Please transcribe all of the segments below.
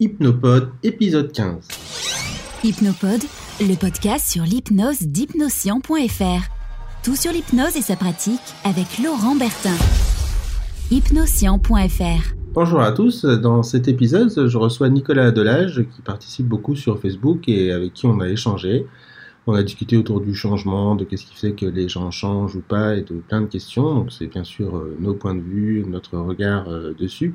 Hypnopod, épisode 15. Hypnopod, le podcast sur l'hypnose d'hypnoscient.fr. Tout sur l'hypnose et sa pratique avec Laurent Bertin. Hypnoscient.fr. Bonjour à tous, dans cet épisode, je reçois Nicolas Delage qui participe beaucoup sur Facebook et avec qui on a échangé. On a discuté autour du changement, de qu'est-ce qui fait que les gens changent ou pas et de plein de questions. Donc c'est bien sûr euh, nos points de vue, notre regard euh, dessus.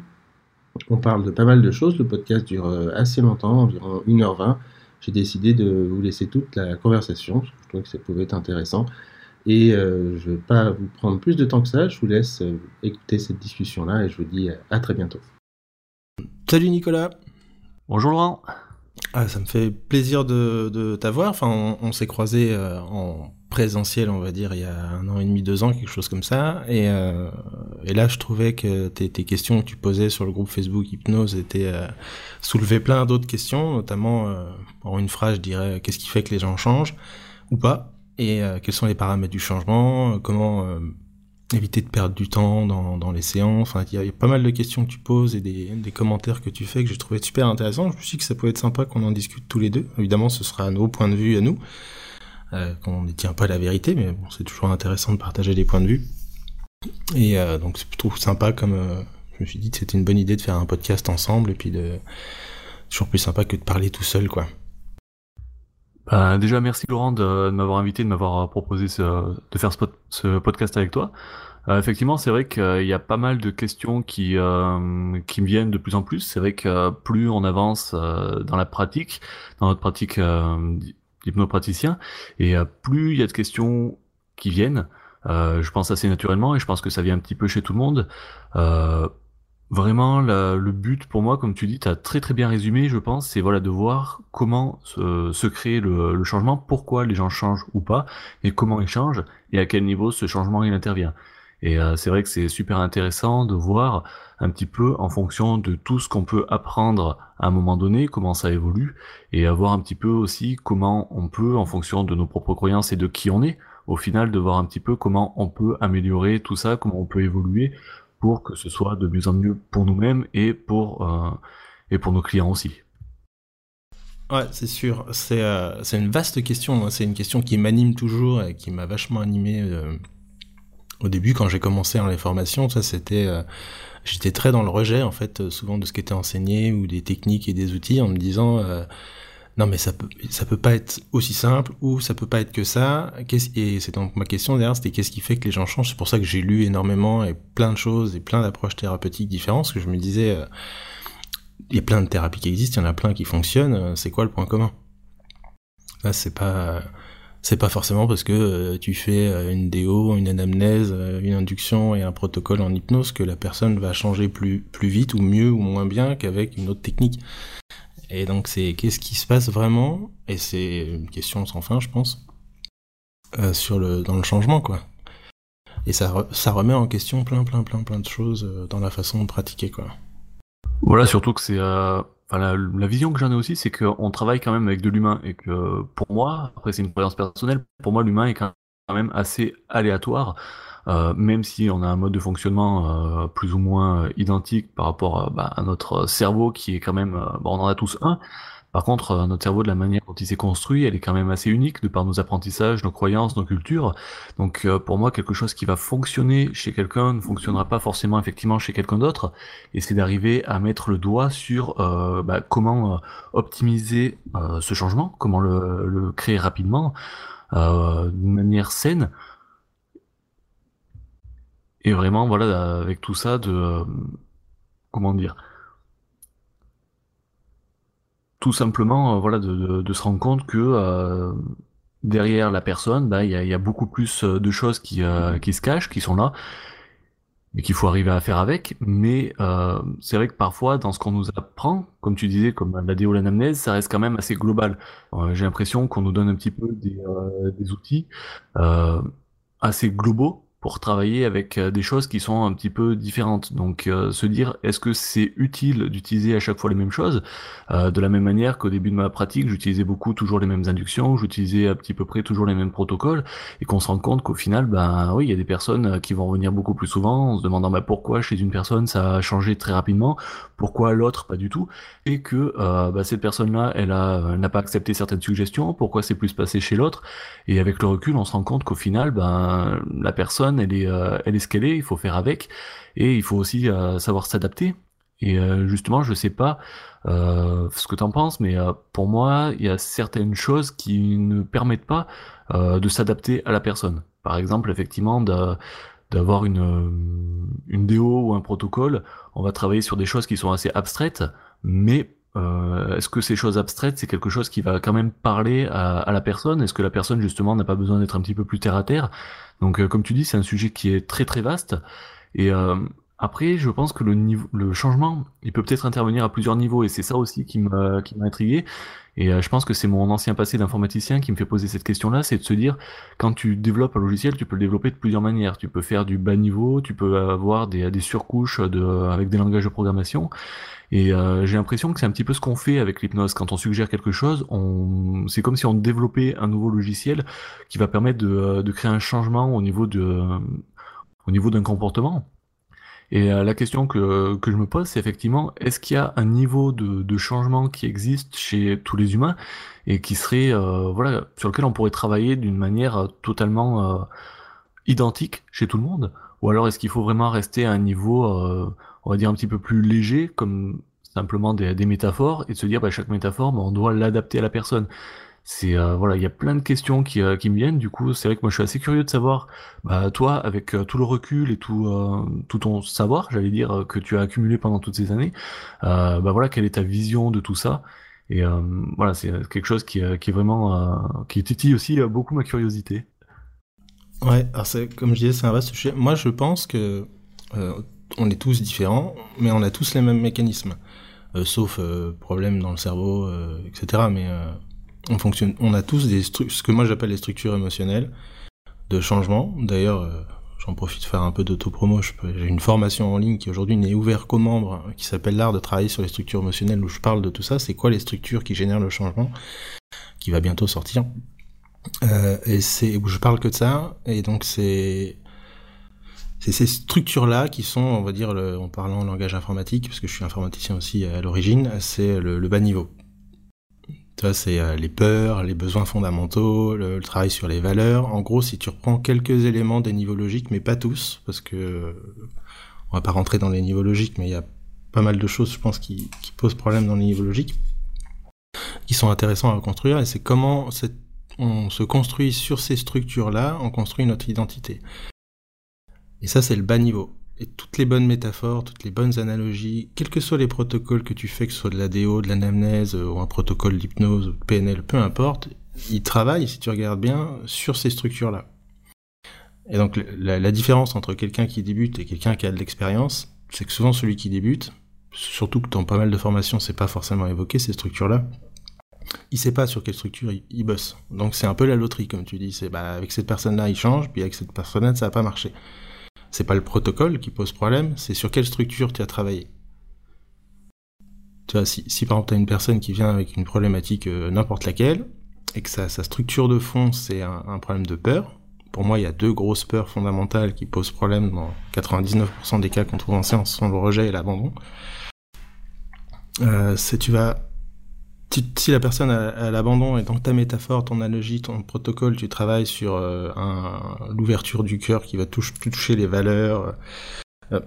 On parle de pas mal de choses. Le podcast dure euh, assez longtemps, environ 1h20. J'ai décidé de vous laisser toute la conversation, parce que je trouvais que ça pouvait être intéressant. Et euh, je ne vais pas vous prendre plus de temps que ça. Je vous laisse euh, écouter cette discussion-là et je vous dis à très bientôt. Salut Nicolas. Bonjour Laurent. Ah, ça me fait plaisir de, de t'avoir. Enfin, on, on s'est croisés en présentiel, on va dire, il y a un an et demi, deux ans, quelque chose comme ça. Et, euh, là, je trouvais que tes, questions que tu posais sur le groupe Facebook Hypnose étaient euh, soulevaient plein d'autres questions, notamment euh, en une phrase, je dirais, qu'est-ce qui fait que les gens changent ou pas? Et euh, quels sont les paramètres du changement, comment euh, éviter de perdre du temps dans, les séances? Enfin, il y, a pas mal de questions que tu poses et des, commentaires que tu fais que je trouvais super intéressants. Je me suis dit que ça pouvait être sympa qu'on en discute tous les deux. Évidemment, ce sera nos points de vue à nous euh, qu'on ne tient pas la vérité, mais c'est toujours intéressant de partager des points de vue. Et euh, donc c'est plutôt sympa comme euh, je me suis dit que c'était une bonne idée de faire un podcast ensemble et puis de toujours plus sympa que de parler tout seul quoi. Bah, déjà merci Laurent de, m'avoir invité, de m'avoir proposé de faire ce, ce, podcast avec toi. Euh, effectivement, c'est vrai qu'il y a pas mal de questions qui euh, qui me viennent de plus en plus. C'est vrai que plus on avance euh, dans la pratique, dans notre pratique d'hypnopraticien, et plus il y a de questions qui viennent, je pense assez naturellement, et je pense que ça vient un petit peu chez tout le monde. Vraiment, la, le but pour moi, comme tu dis, tu as très très bien résumé, je pense, c'est voilà de voir comment se, se crée le, le, changement, pourquoi les gens changent ou pas, et comment ils changent, et à quel niveau ce changement il intervient. Et euh, c'est vrai que c'est super intéressant de voir un petit peu en fonction de tout ce qu'on peut apprendre à un moment donné, comment ça évolue, et voir un petit peu aussi comment on peut, en fonction de nos propres croyances et de qui on est, au final de voir un petit peu comment on peut améliorer tout ça, comment on peut évoluer pour que ce soit de mieux en mieux pour nous-mêmes et pour euh, et pour nos clients aussi. Ouais, c'est sûr. C'est euh, une vaste question. Hein. C'est une question qui m'anime toujours et qui m'a vachement animé euh, au début quand j'ai commencé dans les formations. Ça, c'était euh, j'étais très dans le rejet en fait, souvent de ce qui était enseigné ou des techniques et des outils, en me disant euh, non mais ça peut ça peut pas être aussi simple ou ça peut pas être que ça. Et c'est donc ma question derrière, c'était qu'est-ce qui fait que les gens changent? C'est pour ça que j'ai lu énormément et plein de choses et plein d'approches thérapeutiques différentes. Parce que je me disais, euh, il y a plein de thérapies qui existent, il y en a plein qui fonctionnent. Euh, c'est quoi le point commun? Là, c'est pas c'est pas forcément parce que euh, tu fais euh, une déo, une anamnèse, euh, une induction et un protocole en hypnose que la personne va changer plus plus vite ou mieux ou moins bien qu'avec une autre technique. Et donc c'est qu'est-ce qui se passe vraiment? Et c'est une question sans fin, je pense, sur le dans le changement quoi. Et ça ça remet en question plein plein plein plein de choses dans la façon de pratiquer quoi. Voilà, surtout que c'est la, vision que j'en ai aussi, c'est qu'on travaille quand même avec de l'humain et que pour moi, après c'est une croyance personnelle, pour moi l'humain est quand même assez aléatoire. Euh, même si on a un mode de fonctionnement euh, plus ou moins identique par rapport bah, à notre cerveau qui est quand même, on en a tous un. Par contre, notre cerveau, de la manière dont il s'est construit, elle est quand même assez unique de par nos apprentissages, nos croyances, nos cultures. Donc, pour moi, quelque chose qui va fonctionner chez quelqu'un ne fonctionnera pas forcément effectivement chez quelqu'un d'autre. Et c'est d'arriver à mettre le doigt sur euh, bah, comment euh, optimiser euh, ce changement, comment le, créer rapidement, d'une manière saine, et vraiment, voilà, avec tout ça, de... Euh, comment dire Tout simplement, euh, voilà, de, se rendre compte que euh, derrière la personne, bah, il y, a, y, a, beaucoup plus de choses qui, euh, se cachent, qui sont là, et qu'il faut arriver à faire avec. Mais euh, c'est vrai que parfois, dans ce qu'on nous apprend, comme tu disais, comme la déo, l'anamnèse, ça reste quand même assez global. Euh, J'ai l'impression qu'on nous donne un petit peu des outils assez globaux pour travailler avec euh, des choses qui sont un petit peu différentes. Donc euh, se dire est-ce que c'est utile d'utiliser à chaque fois les mêmes choses? Euh, De la même manière qu'au début de ma pratique, j'utilisais beaucoup toujours les mêmes inductions, j'utilisais à petit peu près toujours les mêmes protocoles, et qu'on se rend compte qu'au final, ben oui, il y a des personnes qui vont revenir beaucoup plus souvent, en se demandant ben, pourquoi chez une personne ça a changé très rapidement, pourquoi l'autre pas du tout, et que ben, cette personne-là, elle n'a pas accepté certaines suggestions, pourquoi c'est plus passé chez l'autre, et avec le recul, on se rend compte qu'au final, ben la personne elle est, euh, elle est ce qu'elle est, il faut faire avec, et il faut aussi euh, savoir s'adapter. Et euh, justement, je sais pas ce que tu en penses, mais pour moi, il y a certaines choses qui ne permettent pas de s'adapter à la personne. Par exemple, effectivement, d'avoir une, une déo ou un protocole, on va travailler sur des choses qui sont assez abstraites, mais est-ce que ces choses abstraites, c'est quelque chose qui va quand même parler à, à la personne? Est-ce que la personne, justement, n'a pas besoin d'être un petit peu plus terre à terre? Donc, euh, comme tu dis, c'est un sujet qui est très très vaste. Et euh, après, je pense que le, niveau, le changement, il peut peut-être intervenir à plusieurs niveaux, et c'est ça aussi qui m'a qui m'a intrigué. Et euh, je pense que c'est mon ancien passé d'informaticien qui me fait poser cette question-là, c'est de se dire, quand tu développes un logiciel, tu peux le développer de plusieurs manières. Tu peux faire du bas niveau, tu peux avoir des, des surcouches de, avec des langages de programmation. Et euh, j'ai l'impression que c'est un petit peu ce qu'on fait avec l'hypnose. Quand on suggère quelque chose, c'est comme si on développait un nouveau logiciel qui va permettre de, euh, créer un changement au niveau niveau d'un comportement. Et euh, la question que, je me pose, c'est effectivement, est-ce qu'il y a un niveau de, de, changement qui existe chez tous les humains et qui serait, voilà, sur lequel on pourrait travailler d'une manière totalement identique chez tout le monde? Ou alors est-ce qu'il faut vraiment rester à un niveau on va dire un petit peu plus léger, comme simplement des, métaphores, et de se dire bah, chaque métaphore, bah, on doit l'adapter à la personne. C'est euh, voilà, il y a plein de questions qui, euh, qui me viennent. Du coup, c'est vrai que moi je suis assez curieux de savoir, bah, toi, avec euh, tout le recul et tout tout ton savoir, j'allais dire que tu as accumulé pendant toutes ces années, bah voilà, quelle est ta vision de tout ça? Et voilà, c'est quelque chose qui, qui est vraiment qui titille aussi beaucoup ma curiosité. Ouais, alors comme je disais, c'est un vaste sujet. Moi, je pense que on est tous différents, mais on a tous les mêmes mécanismes, euh, sauf euh, problèmes dans le cerveau, euh, etc. Mais on fonctionne, on a tous des ce que moi j'appelle les structures émotionnelles de changement. D'ailleurs, j'en profite de faire un peu d'autopromo. J'ai une formation en ligne qui aujourd'hui n'est ouverte qu'aux membres, qui s'appelle l'art de travailler sur les structures émotionnelles, où je parle de tout ça. C'est quoi les structures qui génèrent le changement, qui va bientôt sortir? et c'est où je parle que de ça. Et donc c'est c'est ces structures-là qui sont, on va dire, en parlant en langage informatique, parce que je suis informaticien aussi à l'origine, c'est le, bas niveau. Ça, c'est euh, les peurs, les besoins fondamentaux, le, travail sur les valeurs. En gros, si tu reprends quelques éléments des niveaux logiques, mais pas tous, parce que on va pas rentrer dans les niveaux logiques, mais il y a pas mal de choses, je pense, qui, posent problème dans les niveaux logiques, qui sont intéressants à reconstruire, et c'est comment on se construit sur ces structures-là, on construit notre identité. Et ça, c'est le bas niveau. Et toutes les bonnes métaphores, toutes les bonnes analogies, quels que soient les protocoles que tu fais, que ce soit de la DO, de l'anamnèse, ou un protocole d'hypnose, de PNL, peu importe, ils travaillent, si tu regardes bien, sur ces structures-là. Et donc, la, différence entre quelqu'un qui débute et quelqu'un qui a de l'expérience, c'est que souvent celui qui débute, surtout que dans pas mal de formations, c'est pas forcément évoqué, ces structures-là, il sait pas sur quelle structure il, bosse. Donc c'est un peu la loterie, comme tu dis. C'est bah, avec cette personne-là, il change, puis avec cette personne-là, ça va pas marcher c'est pas le protocole qui pose problème, c'est sur quelle structure tu as travaillé. Tu vois, si, par exemple tu as une personne qui vient avec une problématique euh, n'importe laquelle, et que sa, structure de fond c'est un, problème de peur, pour moi il y a deux grosses peurs fondamentales qui posent problème dans 99% des cas qu'on trouve en séance, sont le rejet et l'abandon. Euh, tu vas si, la personne a, l'abandon et dans ta métaphore, ton analogie, ton protocole, tu travailles sur euh, l'ouverture du cœur qui va toucher les valeurs, euh,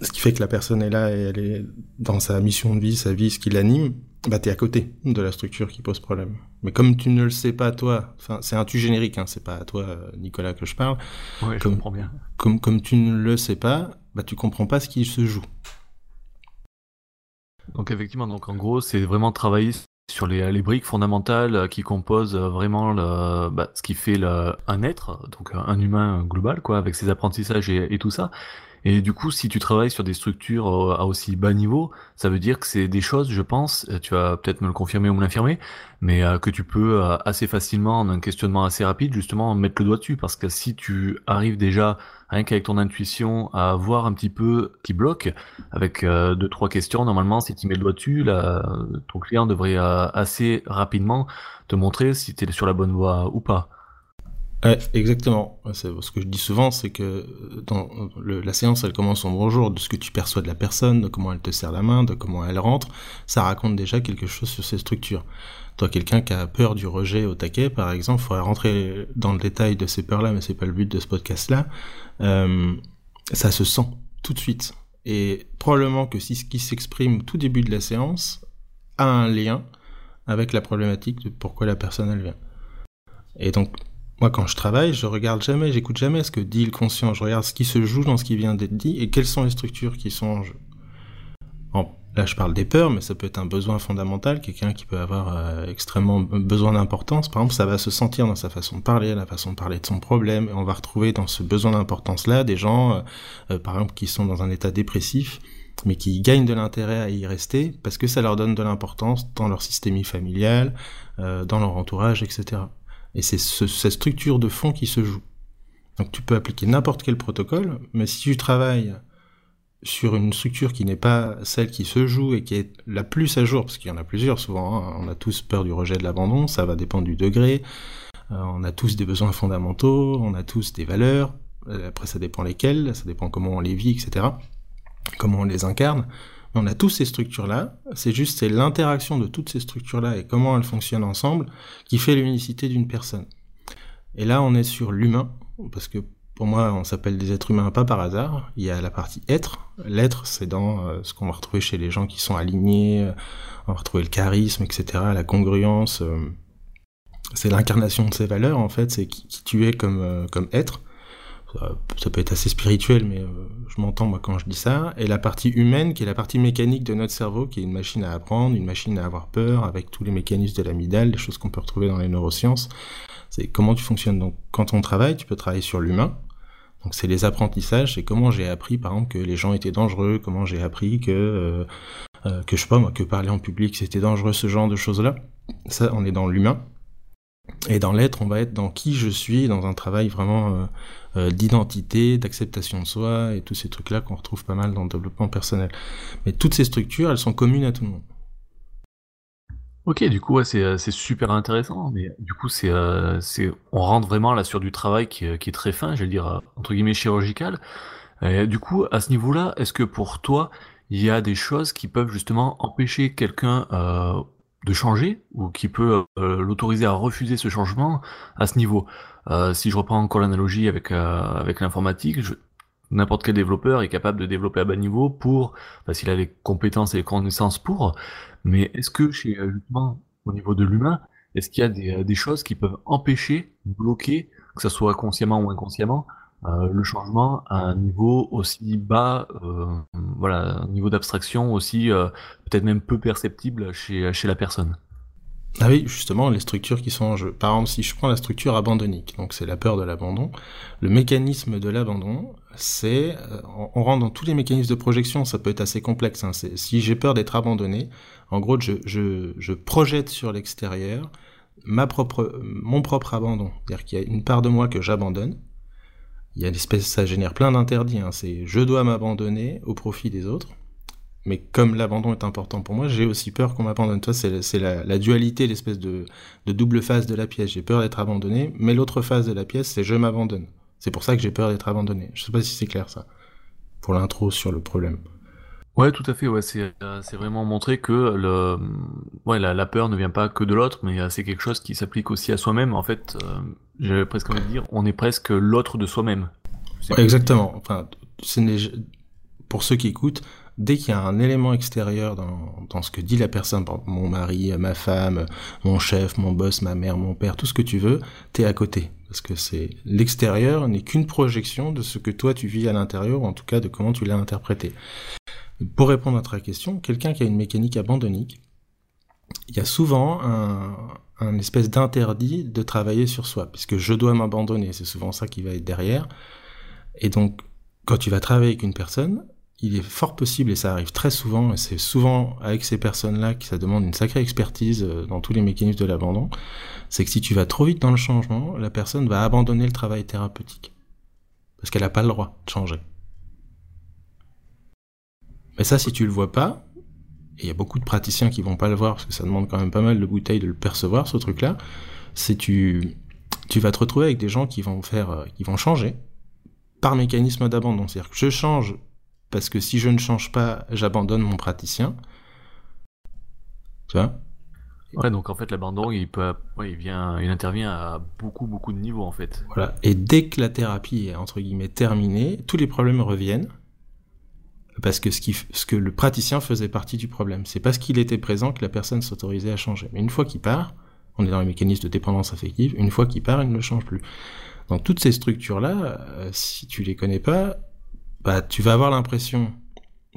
ce qui fait que la personne est là et elle est dans sa mission de vie, sa vie, ce qui l'anime, bah t'es à côté de la structure qui pose problème. Mais comme tu ne le sais pas toi, enfin c'est un tu générique, hein, c'est pas à toi Nicolas que je parle. Ouais, je comprends bien. Comme comme tu ne le sais pas, bah tu comprends pas ce qui se joue. Donc effectivement, donc en gros, c'est vraiment travailler sur les, les, briques fondamentales euh, qui composent euh, vraiment le, bah, ce qui fait le, un être, donc un humain global, quoi, avec ses apprentissages et tout ça. Et du coup, si tu travailles sur des structures euh, à aussi bas niveau, ça veut dire que c'est des choses, je pense, euh, tu vas peut-être me le confirmer ou me l'infirmer, mais euh, que tu peux assez facilement, en un questionnement assez rapide, justement, mettre le doigt dessus. Parce que si tu arrives déjà, rien qu'avec ton intuition, à voir un petit peu qui bloque, avec deux, trois questions, normalement, si tu mets le doigt dessus, ton client devrait assez rapidement te montrer si tu es sur la bonne voie ou pas. Exactement. Ce que je dis souvent, c'est que dans le, la séance, elle commence en bonjour, de ce que tu perçois de la personne, de comment elle te serre la main, de comment elle rentre. Ça raconte déjà quelque chose sur ces structures. Toi, quelqu'un qui a peur du rejet au taquet, par exemple, il faudrait rentrer dans le détail de ces peurs-là, mais c'est pas le but de ce podcast-là. Euh, ça se sent tout de suite. Et probablement que si ce qui s'exprime tout début de la séance a un lien avec la problématique de pourquoi la personne elle vient. Et donc, moi, quand je travaille, je regarde jamais, j'écoute jamais ce que dit le conscient. Je regarde ce qui se joue dans ce qui vient d'être dit et quelles sont les structures qui sont en jeu. là, je parle des peurs, mais ça peut être un besoin fondamental, quelqu'un qui peut avoir euh, extrêmement besoin d'importance. Par exemple, ça va se sentir dans sa façon de parler, la façon de parler de son problème. Et on va retrouver dans ce besoin d'importance-là des gens, euh, euh, par exemple, qui sont dans un état dépressif, mais qui gagnent de l'intérêt à y rester parce que ça leur donne de l'importance dans leur systémie familiale, dans leur entourage, etc. Et c'est cette structure de fond qui se joue. Donc tu peux appliquer n'importe quel protocole, mais si tu travailles sur une structure qui n'est pas celle qui se joue et qui est la plus à jour, parce qu'il y en a plusieurs souvent, hein, on a tous peur du rejet de l'abandon, ça va dépendre du degré, euh, on a tous des besoins fondamentaux, on a tous des valeurs, euh, après ça dépend lesquelles, ça dépend comment on les vit, etc., comment on les incarne, on a tous ces structures-là, c'est juste c'est l'interaction de toutes ces structures-là et comment elles fonctionnent ensemble qui fait l'unicité d'une personne. Et là, on est sur l'humain, parce que pour moi, on s'appelle des êtres humains pas par hasard. Il y a la partie être. L'être, c'est dans euh, ce qu'on va retrouver chez les gens qui sont alignés, euh, on va retrouver le charisme, etc., la congruence. Euh, c'est l'incarnation de ces valeurs, en fait, c'est qui, tu es comme, comme être ça, peut être assez spirituel, mais euh, je m'entends moi quand je dis ça. Et la partie humaine, qui est la partie mécanique de notre cerveau, qui est une machine à apprendre, une machine à avoir peur, avec tous les mécanismes de l'amygdale, les choses qu'on peut retrouver dans les neurosciences. C'est comment tu fonctionnes. Donc, quand on travaille, tu peux travailler sur l'humain. Donc, c'est les apprentissages. C'est comment j'ai appris, par exemple, que les gens étaient dangereux. Comment j'ai appris que euh, euh, que je sais pas moi, que parler en public c'était dangereux, ce genre de choses-là. Ça, on est dans l'humain. Et dans l'être, on va être dans qui je suis, dans un travail vraiment euh, euh, d'identité, d'acceptation de soi et tous ces trucs-là qu'on retrouve pas mal dans le développement personnel. Mais toutes ces structures, elles sont communes à tout le monde. Ok, du coup, c'est, super intéressant, mais du coup, on rentre vraiment là sur du travail qui, est très fin, je vais dire, entre guillemets, chirurgical. Du coup, à ce niveau-là, est-ce que pour toi, il y a des choses qui peuvent justement empêcher quelqu'un euh, de changer ou qui peut euh, l'autoriser à refuser ce changement à ce niveau. Euh, si je reprends encore l'analogie avec euh, avec l'informatique, n'importe quel développeur est capable de développer à bas niveau pour parce qu'il a les compétences et les connaissances pour. Mais est-ce que chez justement au niveau de l'humain, est-ce qu'il y a des, des choses qui peuvent empêcher, bloquer, que ce soit consciemment ou inconsciemment, euh, le changement à un niveau aussi bas, euh, voilà, un niveau d'abstraction aussi euh, peut-être même peu perceptible chez, la personne. Ah oui, justement, les structures qui sont en jeu. Par exemple, si je prends la structure abandonnique, donc c'est la peur de l'abandon, le mécanisme de l'abandon, c'est, on, rentre dans tous les mécanismes de projection, ça peut être assez complexe. Hein, si j'ai peur d'être abandonné, en gros, je, je, je projette sur l'extérieur ma propre, mon propre abandon. C'est-à-dire qu'il y a une part de moi que j'abandonne, il y a l'espèce, ça génère plein d'interdits. Hein. C'est je dois m'abandonner au profit des autres. Mais comme l'abandon est important pour moi, j'ai aussi peur qu'on m'abandonne. Toi, c'est la, dualité, l'espèce de, double face de la pièce. J'ai peur d'être abandonné, mais l'autre face de la pièce, c'est je m'abandonne. C'est pour ça que j'ai peur d'être abandonné. Je sais pas si c'est clair ça. Pour l'intro sur le problème. Ouais, tout à fait. Ouais, c'est euh, c'est vraiment montrer que le ouais la, la, peur ne vient pas que de l'autre, mais euh, c'est quelque chose qui s'applique aussi à soi-même. En fait, euh, j'avais presque envie de dire, on est presque l'autre de soi-même. exactement. Enfin, pour ceux qui écoutent, dès qu'il y a un élément extérieur dans, dans ce que dit la personne, mon mari, ma femme, mon chef, mon boss, ma mère, mon père, tout ce que tu veux, t'es à côté. Parce que c'est l'extérieur n'est qu'une projection de ce que toi tu vis à l'intérieur, ou en tout cas de comment tu l'as interprété. Pour répondre à ta question, quelqu'un qui a une mécanique abandonnique, il y a souvent un, espèce d'interdit de travailler sur soi, puisque je dois m'abandonner, c'est souvent ça qui va être derrière. Et donc, quand tu vas travailler avec une personne, il est fort possible, et ça arrive très souvent, et c'est souvent avec ces personnes-là que ça demande une sacrée expertise euh, dans tous les mécanismes de l'abandon, c'est que si tu vas trop vite dans le changement, la personne va abandonner le travail thérapeutique. Parce qu'elle n'a pas le droit de changer. Mais ça, si tu le vois pas, et il y a beaucoup de praticiens qui vont pas le voir, parce que ça demande quand même pas mal de bouteilles de le percevoir, ce truc-là, c'est tu, tu vas te retrouver avec des gens qui vont faire, euh, qui vont changer par mécanisme d'abandon. C'est-à-dire que je change parce que si je ne change pas, j'abandonne mon praticien. Tu vois? Ouais, donc en fait l'abandon, il peut, il vient, il intervient à beaucoup beaucoup de niveaux en fait. Voilà. Et dès que la thérapie est entre guillemets terminée, tous les problèmes reviennent parce que ce, que le praticien faisait partie du problème. C'est parce qu'il était présent que la personne s'autorisait à changer. Mais une fois qu'il part, on est dans les mécanismes de dépendance affective. Une fois qu'il part, il ne change plus. Donc toutes ces structures là, euh, si tu les connais pas, bah tu vas avoir l'impression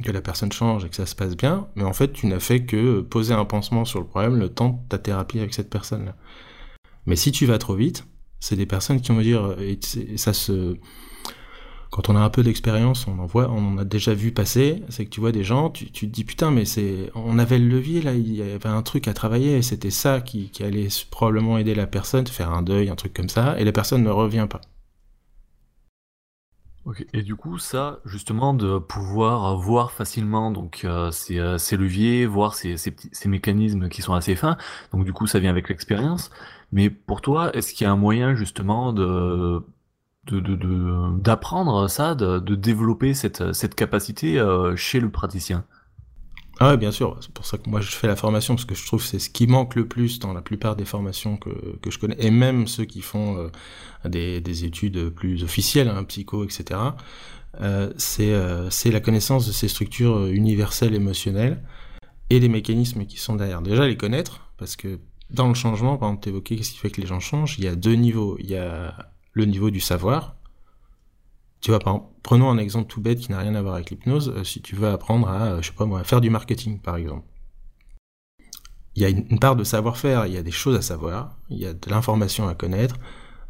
que la personne change et que ça se passe bien, mais en fait, tu n'as fait que poser un pansement sur le problème le temps de ta thérapie avec cette personne-là. Mais si tu vas trop vite, c'est des personnes qui vont dire, et ça se, quand on a un peu d'expérience, on en voit, on a déjà vu passer, c'est que tu vois des gens, tu, tu te dis putain, mais on avait le levier là, il y avait un truc à travailler, et c'était ça qui, allait probablement aider la personne, faire un deuil, un truc comme ça, et la personne ne revient pas. Et du coup, ça, justement, de pouvoir voir facilement donc euh, euh, ces, leviers, voir ces, ces, mécanismes qui sont assez fins. Donc du coup, ça vient avec l'expérience. Mais pour toi, est-ce qu'il y a un moyen justement de d'apprendre ça, de, développer cette, cette capacité euh, chez le praticien ah ouais, bien sûr. C'est pour ça que moi je fais la formation parce que je trouve que c'est ce qui manque le plus dans la plupart des formations que, que je connais et même ceux qui font euh, des, des, études plus officielles, hein, psycho, etc. Euh, c'est euh, c'est la connaissance de ces structures universelles émotionnelles et des mécanismes qui sont derrière. Déjà les connaître parce que dans le changement, par exemple, t'évoquais qu'est-ce qui fait que les gens changent. Il y a deux niveaux. Il y a le niveau du savoir tu vois, prenons un exemple tout bête qui n'a rien à voir avec l'hypnose. Euh, si tu veux apprendre à, euh, je sais pas faire du marketing, par exemple. Il y a une, part de savoir-faire, il y a des choses à savoir, il y a de l'information à connaître,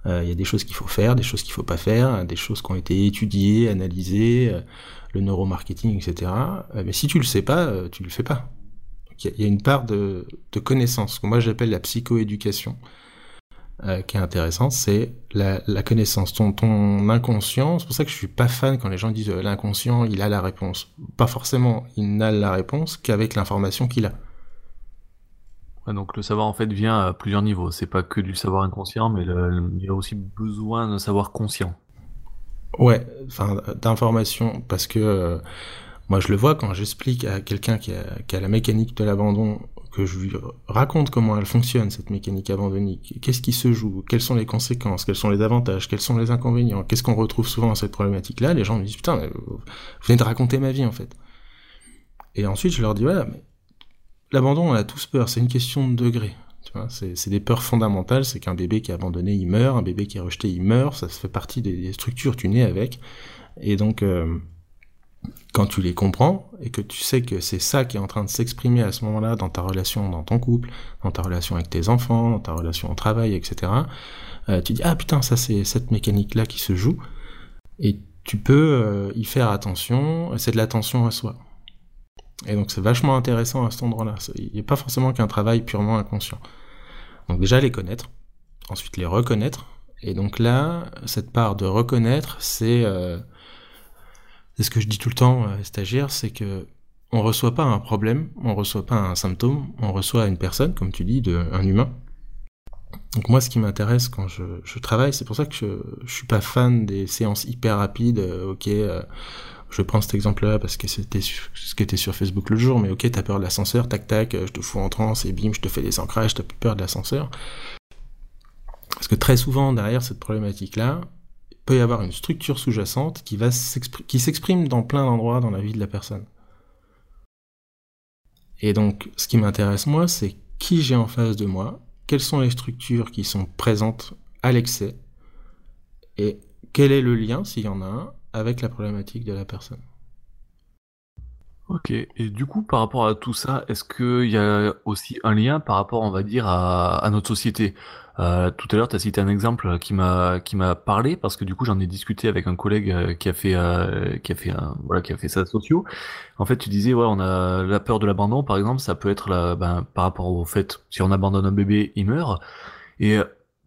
euh, il y a des choses qu'il faut faire, des choses qu'il faut pas faire, des choses qui ont été étudiées, analysées, le neuromarketing, etc. mais si tu le sais pas, tu le fais pas. il y, a une part de, de connaissance, que moi j'appelle la psychoéducation. Euh, qui est intéressant, c'est la, la, connaissance, ton, ton inconscient. C'est pour ça que je suis pas fan quand les gens disent euh, l'inconscient, il a la réponse. Pas forcément, il n'a la réponse qu'avec l'information qu'il a. Ouais, donc le savoir en fait vient à plusieurs niveaux. C'est pas que du savoir inconscient, mais il y a aussi besoin d'un savoir conscient. Ouais, enfin d'information, parce que euh, moi je le vois quand j'explique à quelqu'un qui qui a la mécanique de l'abandon que je lui raconte comment elle fonctionne, cette mécanique abandonnique, qu'est-ce qui se joue, quelles sont les conséquences, quels sont les avantages, quels sont les inconvénients, qu'est-ce qu'on retrouve souvent dans cette problématique-là, les gens me disent, putain, vous venez de raconter ma vie, en fait. Et ensuite, je leur dis, voilà, mais l'abandon, on a tous peur, c'est une question de degré. Tu vois, c'est des peurs fondamentales, c'est qu'un bébé qui est abandonné, il meurt, un bébé qui est rejeté, il meurt, ça fait partie des, structures, tu nais avec. Et donc, euh, quand tu les comprends et que tu sais que c'est ça qui est en train de s'exprimer à ce moment-là dans ta relation dans ton couple, dans ta relation avec tes enfants, dans ta relation au travail, etc., euh, tu dis ah putain ça c'est cette mécanique-là qui se joue et tu peux euh, y faire attention, c'est de l'attention à soi. Et donc c'est vachement intéressant à cet endroit-là. Il n'y a pas forcément qu'un travail purement inconscient. Donc déjà les connaître, ensuite les reconnaître, et donc là cette part de reconnaître c'est euh, c'est ce que je dis tout le temps à stagiaires, c'est que on reçoit pas un problème, on reçoit pas un symptôme, on reçoit une personne, comme tu dis, de, un humain. Donc moi, ce qui m'intéresse quand je, je travaille, c'est pour ça que je, je suis pas fan des séances hyper rapides. Euh, ok, euh, je prends cet exemple-là parce que c'était ce qui était sur Facebook le jour, mais ok, t'as peur de l'ascenseur, tac tac, je te fous en transe et bim, je te fais des ancrages, t'as plus peur de l'ascenseur. Parce que très souvent derrière cette problématique-là, peut y avoir une structure sous-jacente qui, va qui s'exprime dans plein d'endroits dans la vie de la personne. Et donc, ce qui m'intéresse moi, c'est qui j'ai en face de moi, quelles sont les structures qui sont présentes à l'excès, et quel est le lien, s'il y en a un, avec la problématique de la personne. Ok, et du coup, par rapport à tout ça, est-ce qu'il y a aussi un lien par rapport, on va dire, à, à notre société? Euh, Tout à l'heure, tu as cité un exemple qui m'a qui m'a parlé parce que du coup, j'en ai discuté avec un collègue euh, qui a fait euh, qui a fait un, voilà qui a fait ça sociaux. En fait, tu disais ouais, on a la peur de l'abandon, par exemple, ça peut être la, ben, par rapport au fait si on abandonne un bébé, il meurt. Et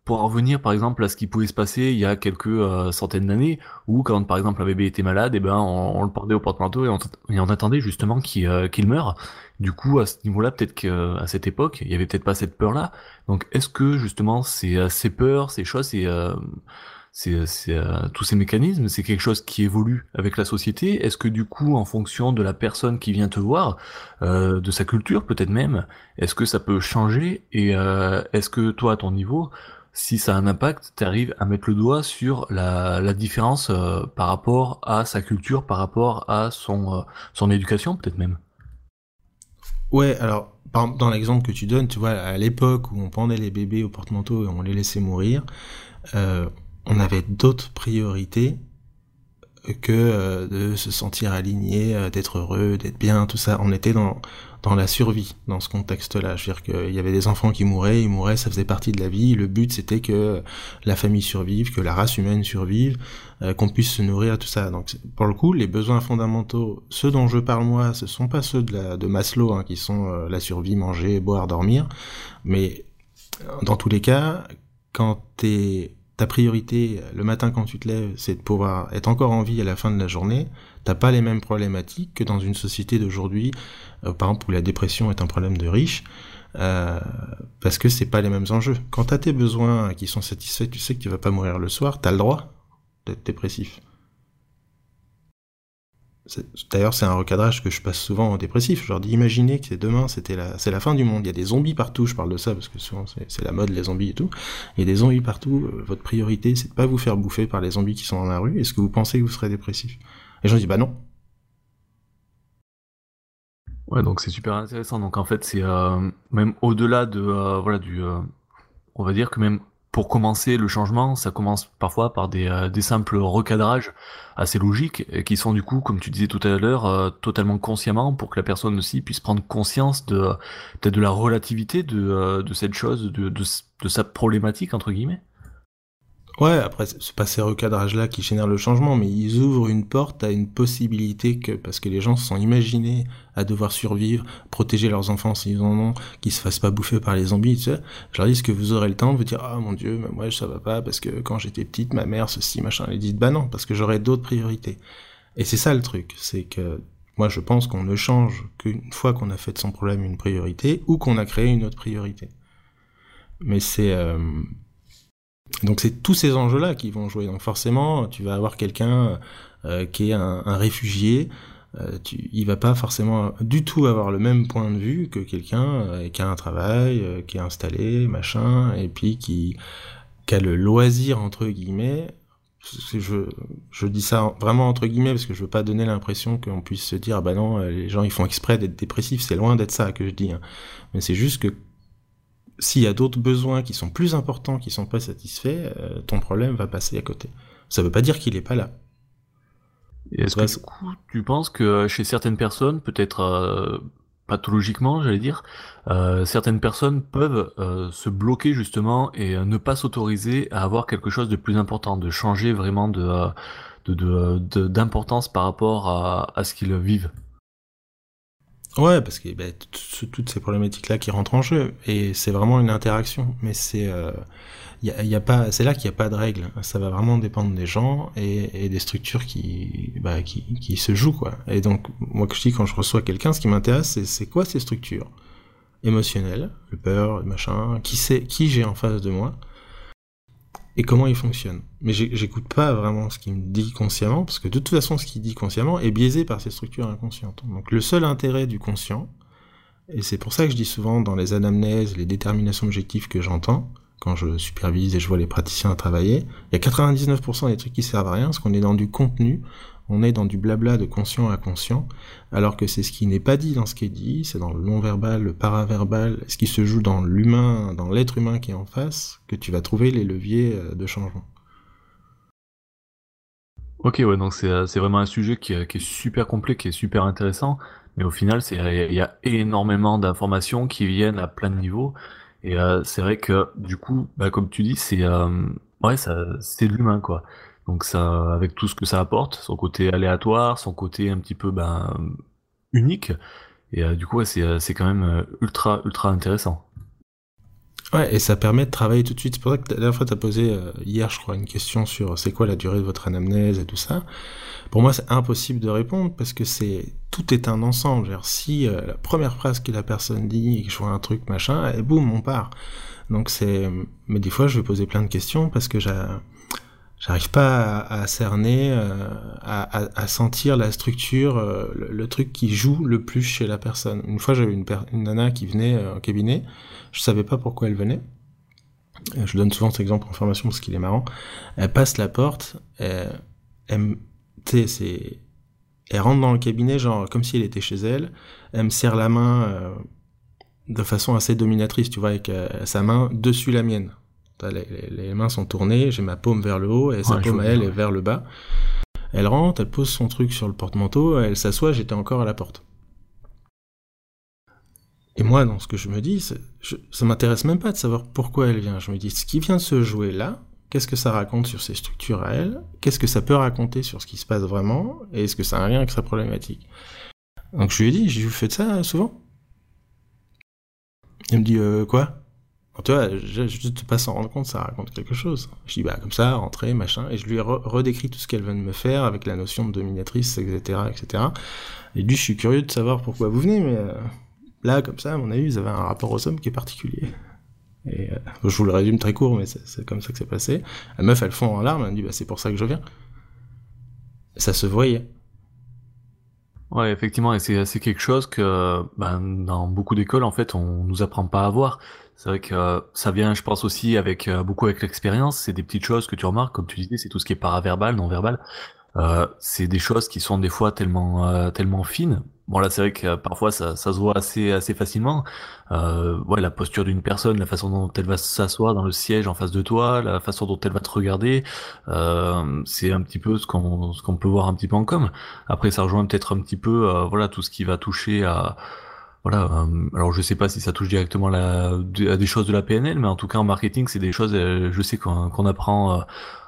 pour en revenir par exemple à ce qui pouvait se passer il y a quelques euh, centaines d'années, où quand par exemple un bébé était malade, et eh ben on, le pendait au porte-manteau et, on, attendait justement qu'il euh, qu'il meure. Du coup, à ce niveau-là, peut-être qu'à cette époque, il y avait peut-être pas cette peur-là. Donc, est-ce que justement ces, euh, ces peurs, ces choses, ces, c'est, c'est tous ces mécanismes, c'est quelque chose qui évolue avec la société? Est-ce que du coup, en fonction de la personne qui vient te voir, euh, de sa culture peut-être même, est-ce que ça peut changer? Et euh, est-ce que toi, à ton niveau, si ça a un impact, tu arrives à mettre le doigt sur la, la différence euh, par rapport à sa culture, par rapport à son, euh, son éducation peut-être même? Ouais, alors dans l'exemple que tu donnes, tu vois, à l'époque où on pendait les bébés au porte-manteau et on les laissait mourir, euh, on avait d'autres priorités que euh, de se sentir aligné, euh, d'être heureux, d'être bien, tout ça. On était dans dans la survie dans ce contexte-là. Je veux dire qu'il y avait des enfants qui mouraient, ils mouraient, ça faisait partie de la vie. Le but c'était que la famille survive, que la race humaine survive, euh, qu'on puisse se nourrir, tout ça. Donc pour le coup, les besoins fondamentaux, ceux dont je parle moi, ce sont pas ceux de, de Maslow, hein, qui sont la survie, manger, boire, dormir. Mais dans tous les cas, quand t'es ta priorité le matin quand tu te lèves, c'est de pouvoir être encore en vie à la fin de la journée, t'as pas les mêmes problématiques que dans une société d'aujourd'hui, euh, par exemple où la dépression est un problème de riches, euh, parce que c'est pas les mêmes enjeux. Quand t'as tes besoins qui sont satisfaits, tu sais que tu vas pas mourir le soir, t'as le droit d'être dépressif. D'ailleurs, c'est un recadrage que je passe souvent en dépressif. Je leur dis, imaginez que demain, c'était la, c'est la fin du monde. Il y a des zombies partout. Je parle de ça parce que souvent c'est, la mode, les zombies et tout. Il y a des zombies partout. Euh, votre priorité, c'est de pas vous faire bouffer par les zombies qui sont dans la rue. Est-ce que vous pensez que vous serez dépressif? Et j'en dis, bah non. Ouais, donc c'est super intéressant. Donc en fait, c'est euh, même au-delà de euh, voilà du, on va dire que même pour commencer le changement, ça commence parfois par des, euh, des simples recadrages assez logiques et qui sont du coup, comme tu disais tout à l'heure, euh, totalement consciemment pour que la personne aussi puisse prendre conscience de peut-être de la relativité de, euh, de cette chose, de, de sa problématique entre guillemets. Ouais, après, c'est pas ces recadrages-là qui génèrent le changement, mais ils ouvrent une porte à une possibilité que, parce que les gens se sont imaginés à devoir survivre, protéger leurs enfants s'ils en ont, qu'ils se fassent pas bouffer par les zombies, tu sais. Je leur dis, est-ce que vous aurez le temps de vous dire, ah mon dieu, mais moi ça va pas, parce que quand j'étais petite, ma mère, ceci, machin, elle dit, bah non, parce que j'aurais d'autres priorités. Et c'est ça le truc, c'est que moi je pense qu'on ne change qu'une fois qu'on a fait de son problème une priorité, ou qu'on a créé une autre priorité. Mais c'est... Euh donc c'est tous ces enjeux-là qui vont jouer. Donc forcément, tu vas avoir quelqu'un euh, qui est un, réfugié. Euh, tu, il va pas forcément du tout avoir le même point de vue que quelqu'un euh, qui a un travail, euh, qui est installé, machin, et puis qui, a le loisir entre guillemets. Je, je dis ça vraiment entre guillemets parce que je veux pas donner l'impression qu'on puisse se dire ah bah non les gens ils font exprès d'être dépressifs c'est loin d'être ça que je dis hein. mais c'est juste que s'il y a d'autres besoins qui sont plus importants, qui sont pas satisfaits, euh, ton problème va passer à côté. Ça veut pas dire qu'il est pas là. Est-ce que du coup, tu penses que euh, chez certaines personnes, peut-être euh, pathologiquement, j'allais dire, certaines personnes peuvent se bloquer justement et ne pas s'autoriser à avoir quelque chose de plus important, de changer vraiment de d'importance par rapport à, à ce qu'ils vivent? Ouais, parce que bah, toutes ces problématiques-là qui rentrent en jeu, et c'est vraiment une interaction. Mais c'est, euh, y a, pas, c'est là qu'il n'y a pas de règles. Ça va vraiment dépendre des gens et, des structures qui, bah, qui, qui se jouent quoi. Et donc, moi que je dis quand je reçois quelqu'un, ce qui m'intéresse, c'est, quoi ces structures? Émotionnelles, le peur, le machin, qui c'est, qui j'ai en face de moi? Et comment il fonctionne. Mais j'écoute pas vraiment ce qu'il me dit consciemment, parce que de toute façon, ce qu'il dit consciemment est biaisé par ses structures inconscientes. Donc le seul intérêt du conscient, et c'est pour ça que je dis souvent dans les anamnèses, les déterminations objectives que j'entends, quand je supervise et je vois les praticiens travailler, il y a 99% des trucs qui servent à rien, parce qu'on est dans du contenu, on est dans du blabla de conscient à conscient, alors que c'est ce qui n'est pas dit dans ce qui est dit, c'est dans le non-verbal, le paraverbal, ce qui se joue dans l'humain, dans l'être humain qui est en face, que tu vas trouver les leviers euh, de changement. Ok, ouais, donc c'est, euh, vraiment un sujet qui, est super complet, qui est super intéressant. Mais au final, il y a énormément d'informations qui viennent à plein de niveaux. Et euh, c'est vrai que du coup, bah, comme tu dis, c'est euh, c'est de l'humain quoi. Donc ça, avec tout ce que ça apporte, son côté aléatoire, son côté un petit peu ben unique. Et euh, du coup, ouais, c'est c'est quand même ultra ultra intéressant. Ouais, et ça permet de travailler tout de suite. C'est pour ça que la dernière fois, tu as posé hier, je crois, une question sur c'est quoi la durée de votre anamnèse et tout ça. Pour moi, c'est impossible de répondre parce que c'est tout est un ensemble. Genre, si euh, la première phrase que la personne dit et que je vois un truc machin, et boum, on part. Donc c'est, mais des fois, je vais poser plein de questions parce que j'arrive pas à, cerner, euh, à, sentir la structure, euh, le, truc qui joue le plus chez la personne. Une fois, j'avais une, une nana qui venait au cabinet, je savais pas pourquoi elle venait. Je donne souvent cet exemple en formation parce qu'il est marrant. Elle passe la porte, elle, elle. Elle rentre dans le cabinet, genre, comme si elle était chez elle. Elle me serre la main euh, de façon assez dominatrice, tu vois, avec euh, sa main dessus la mienne. Les, les, mains sont tournées, j'ai ma paume vers le haut et sa paume à elle est vers le bas. Elle rentre, elle pose son truc sur le porte-manteau, elle s'assoit, j'étais encore à la porte. Et moi, dans ce que je me dis, ça m'intéresse même pas de savoir pourquoi elle vient. Je me dis, ce qui vient de se jouer là, Qu'est-ce que ça raconte sur ses structures à elle? Qu'est-ce que ça peut raconter sur ce qui se passe vraiment? Et est-ce que ça a un lien avec sa problématique? Donc je lui ai dit, vous faites ça souvent Il me dit, euh, quoi? Tu vois, juste pas s'en rendre compte, ça raconte quelque chose. Je dis, bah comme ça, rentrer, machin. Et je lui ai redécrit tout ce qu'elle vient de me faire avec la notion de dominatrice, etc. etc. Et lui, je suis curieux de savoir pourquoi vous venez, mais euh, là, comme ça, à mon avis, vous avez un rapport aux hommes qui est particulier. Et euh, je vous le résume très court, mais c'est comme ça que c'est passé. La meuf, elle fond en larmes, elle me dit bah, c'est pour ça que je viens. Ça se voyait. Ouais, effectivement, et c'est quelque chose que ben, dans beaucoup d'écoles, en fait, on nous apprend pas à voir. C'est vrai que ça vient, je pense aussi, avec euh, beaucoup avec l'expérience. C'est des petites choses que tu remarques, comme tu disais, c'est tout ce qui est paraverbal, non verbal. Euh, c'est des choses qui sont des fois tellement euh, tellement fines. Bon là c'est vrai que parfois ça, ça se voit assez assez facilement. Euh, ouais la posture d'une personne, la façon dont elle va s'asseoir dans le siège en face de toi, la façon dont elle va te regarder, euh, c'est un petit peu ce qu'on ce qu'on peut voir un petit peu en com. Après ça rejoint peut-être un petit peu euh, voilà tout ce qui va toucher à voilà, alors je sais pas si ça touche directement la, à des choses de la PNL, mais en tout cas en marketing, c'est des choses, je sais qu'on apprend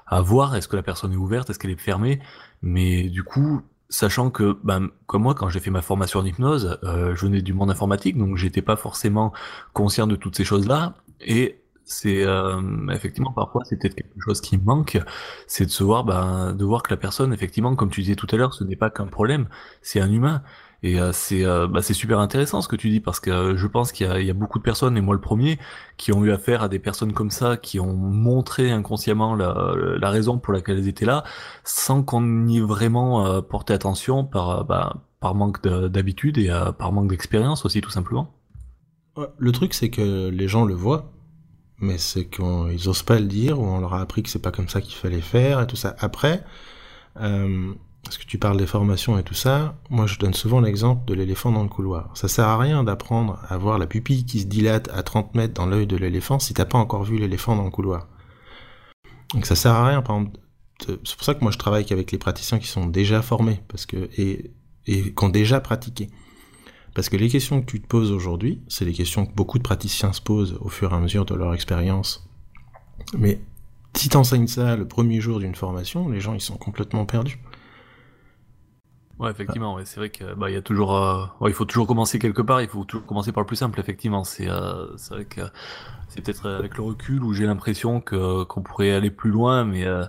à voir est-ce que la personne est ouverte, est-ce qu'elle est fermée? Mais du coup, sachant que, ben, comme moi, quand j'ai fait ma formation en hypnose, euh, je venais du monde informatique, donc j'étais pas forcément conscient de toutes ces choses-là. Et c'est euh, effectivement parfois c'est peut-être quelque chose qui manque, c'est de se voir, ben, de voir que la personne, effectivement, comme tu disais tout à l'heure, ce n'est pas qu'un problème, c'est un humain. Et euh, c'est euh, bah, c'est super intéressant ce que tu dis parce que euh, je pense qu'il y, a beaucoup de personnes, et moi le premier, qui ont eu affaire à des personnes comme ça, qui ont montré inconsciemment la, raison pour laquelle elles étaient là, sans qu'on y ait vraiment porté attention par, bah, manque d'habitude et par manque d'expérience aussi tout simplement. Le truc c'est que les gens le voient, mais c'est qu'ils osent pas le dire ou on leur a appris que c'est pas comme ça qu'il fallait faire et tout ça. Après, parce que tu parles des formations et tout ça, moi je donne souvent l'exemple de l'éléphant dans le couloir. Ça sert à rien d'apprendre à voir la pupille qui se dilate à 30 mètres dans l'œil de l'éléphant si t'as pas encore vu l'éléphant dans le couloir. Donc ça sert à rien. C'est pour ça que moi je travaille qu'avec les praticiens qui sont déjà formés, parce que, et, et qui ont déjà pratiqué. Parce que les questions que tu te poses aujourd'hui, c'est les questions que beaucoup de praticiens se posent au fur et à mesure de leur expérience. Mais si t'enseignes ça le premier jour d'une formation, les gens ils sont complètement perdus. Ouais, effectivement, ouais, c'est vrai que bah il y a toujours, euh, il faut toujours commencer quelque part. Il faut toujours commencer par le plus simple. Effectivement, c'est euh, c'est vrai que c'est peut-être avec le recul où j'ai l'impression que qu'on pourrait aller plus loin, mais euh,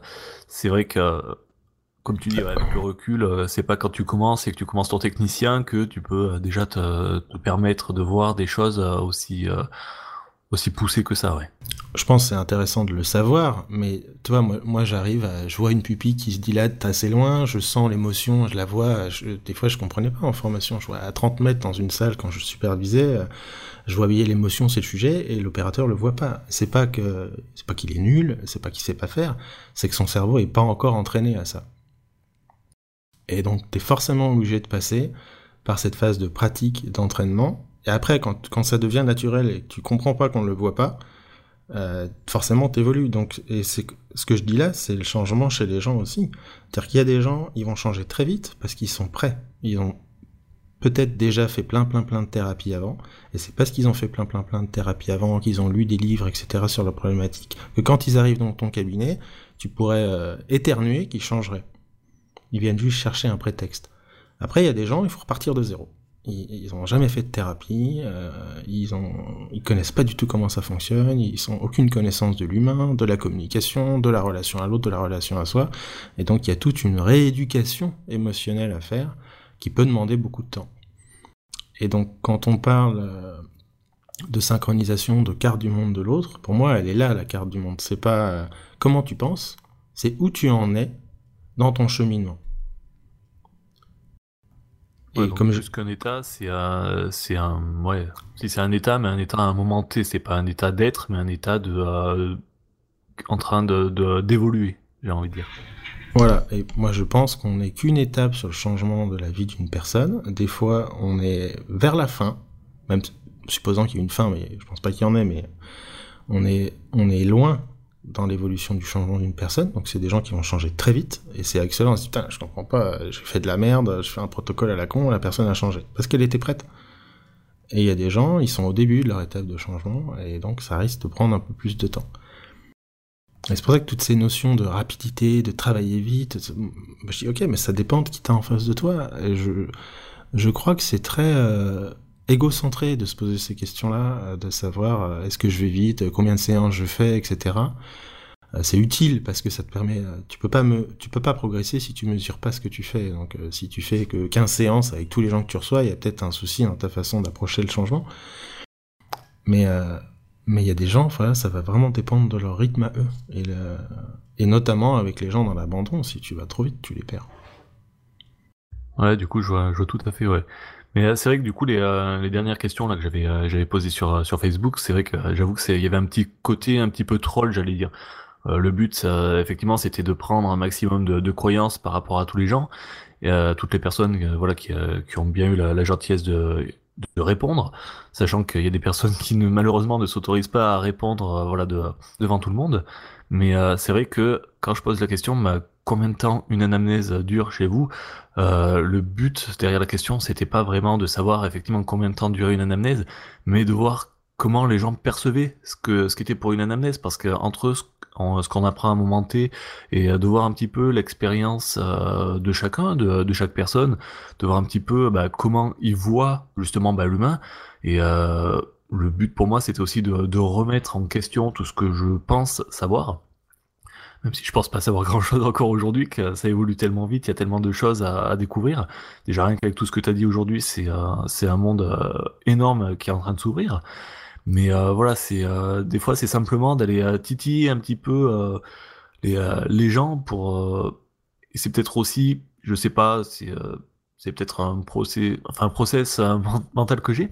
c'est vrai que comme tu dis, avec le recul, c'est pas quand tu commences et que tu commences ton technicien que tu peux déjà te, te permettre de voir des choses aussi aussi poussé que ça, ouais. Je pense que c'est intéressant de le savoir, mais tu vois, moi, j'arrive, à, je vois une pupille qui se dilate assez loin, je sens l'émotion, je la vois. des fois, je comprenais pas en formation. Je vois à 30 mètres dans une salle quand je supervisais, euh, je voyais l'émotion, c'est le sujet, et l'opérateur le voit pas. C'est pas pas qu'il est nul, c'est pas qu'il sait pas faire, c'est que son cerveau est pas encore entraîné à ça. Et donc, t'es forcément obligé de passer par cette phase de pratique, d'entraînement, et après, quand, ça devient naturel et que tu comprends pas qu'on ne le voit pas, euh, forcément t'évolues. Donc, et c'est ce que je dis là, c'est le changement chez les gens aussi. C'est-à-dire qu'il y a des gens, ils vont changer très vite parce qu'ils sont prêts. Ils ont peut-être déjà fait plein plein plein de thérapies avant, et c'est parce qu'ils ont fait plein plein plein de thérapies avant, qu'ils ont lu des livres, etc. sur la problématique, que quand ils arrivent dans ton cabinet, tu pourrais euh, éternuer qu'ils changeraient. Ils viennent juste chercher un prétexte. Après, il y a des gens, il faut repartir de zéro. Ils n'ont jamais fait de thérapie, euh, ils ont, ils connaissent pas du tout comment ça fonctionne, ils ont aucune connaissance de l'humain, de la communication, de la relation à l'autre, de la relation à soi, et donc il y a toute une rééducation émotionnelle à faire qui peut demander beaucoup de temps. Et donc quand on parle euh, de synchronisation de carte du monde de l'autre, pour moi elle est là la carte du monde. C'est pas euh, comment tu penses, c'est où tu en es dans ton cheminement. Et comme je... qu'un état, c'est un, c'est un, ouais, si c'est un état, mais un état à un moment T, c'est pas un état d'être, mais un état de, euh, en train de, d'évoluer, j'ai envie de dire. Voilà, et moi je pense qu'on n'est qu'une étape sur le changement de la vie d'une personne. Des fois, on est vers la fin, même supposant qu'il y ait une fin, mais je pense pas qu'il y en ait, mais on est, on est loin dans l'évolution du changement d'une personne. Donc c'est des gens qui vont changer très vite. Et c'est excellent. On se dit, putain, je comprends pas, j'ai fait de la merde, je fais un protocole à la con, la personne a changé. Parce qu'elle était prête. Et il y a des gens, ils sont au début de leur étape de changement, et donc ça risque de prendre un peu plus de temps. Et c'est pour ça que toutes ces notions de rapidité, de travailler vite, je dis, ok, mais ça dépend de qui t'as en face de toi. Et je, je crois que c'est très... Euh, égocentré de se poser ces questions-là, euh, de savoir euh, est-ce que je vais vite, combien de séances je fais, etc. Euh, c'est utile parce que ça te permet, tu peux pas me, tu peux pas progresser si tu mesures pas ce que tu fais. Donc si tu fais que 15 séances avec tous les gens que tu reçois, il y a peut-être un souci dans ta façon d'approcher le changement. Mais mais il y a des gens, voilà, ça va vraiment dépendre de leur rythme à eux et, et notamment avec les gens dans l'abandon. Si tu vas trop vite, tu les perds. Ouais, du coup, je vois, je vois tout à fait, ouais. Mais euh, c'est vrai que du coup les, euh, les dernières questions là que j'avais euh, j'avais posées sur sur Facebook, c'est vrai que j'avoue que c'est il y avait un petit côté un petit peu troll, j'allais dire. le but, effectivement, c'était de prendre un maximum de, de, croyances par rapport à tous les gens, et à toutes les personnes, voilà, qui, qui ont bien eu la, la gentillesse de, de répondre, sachant qu'il y a des personnes qui ne, malheureusement ne s'autorisent pas à répondre, voilà, de, devant tout le monde. Mais c'est vrai que quand je pose la question, bah, combien de temps une anamnèse dure chez vous euh, Le but derrière la question, c'était pas vraiment de savoir effectivement combien de temps durait une anamnèse, mais de voir comment les gens percevaient ce que ce qu'était pour une anamnèse, parce que entre ce, qu'on apprend à un et de voir un petit peu l'expérience euh, de chacun, de, de, chaque personne, de voir un petit peu bah, comment ils voient justement bah, l'humain. Et euh, le but pour moi c'était aussi de, de remettre en question tout ce que je pense savoir même si je pense pas savoir grand chose encore aujourd'hui, que ça évolue tellement vite, il y a tellement de choses à, découvrir. Déjà rien qu'avec tout ce que tu as dit aujourd'hui, c'est euh, un monde euh, énorme qui est en train de s'ouvrir. Mais euh, voilà, c'est des fois c'est simplement d'aller titiller un petit peu les, les gens pour et c'est peut-être aussi, je sais pas, c'est peut-être un procès, enfin un process mental que j'ai,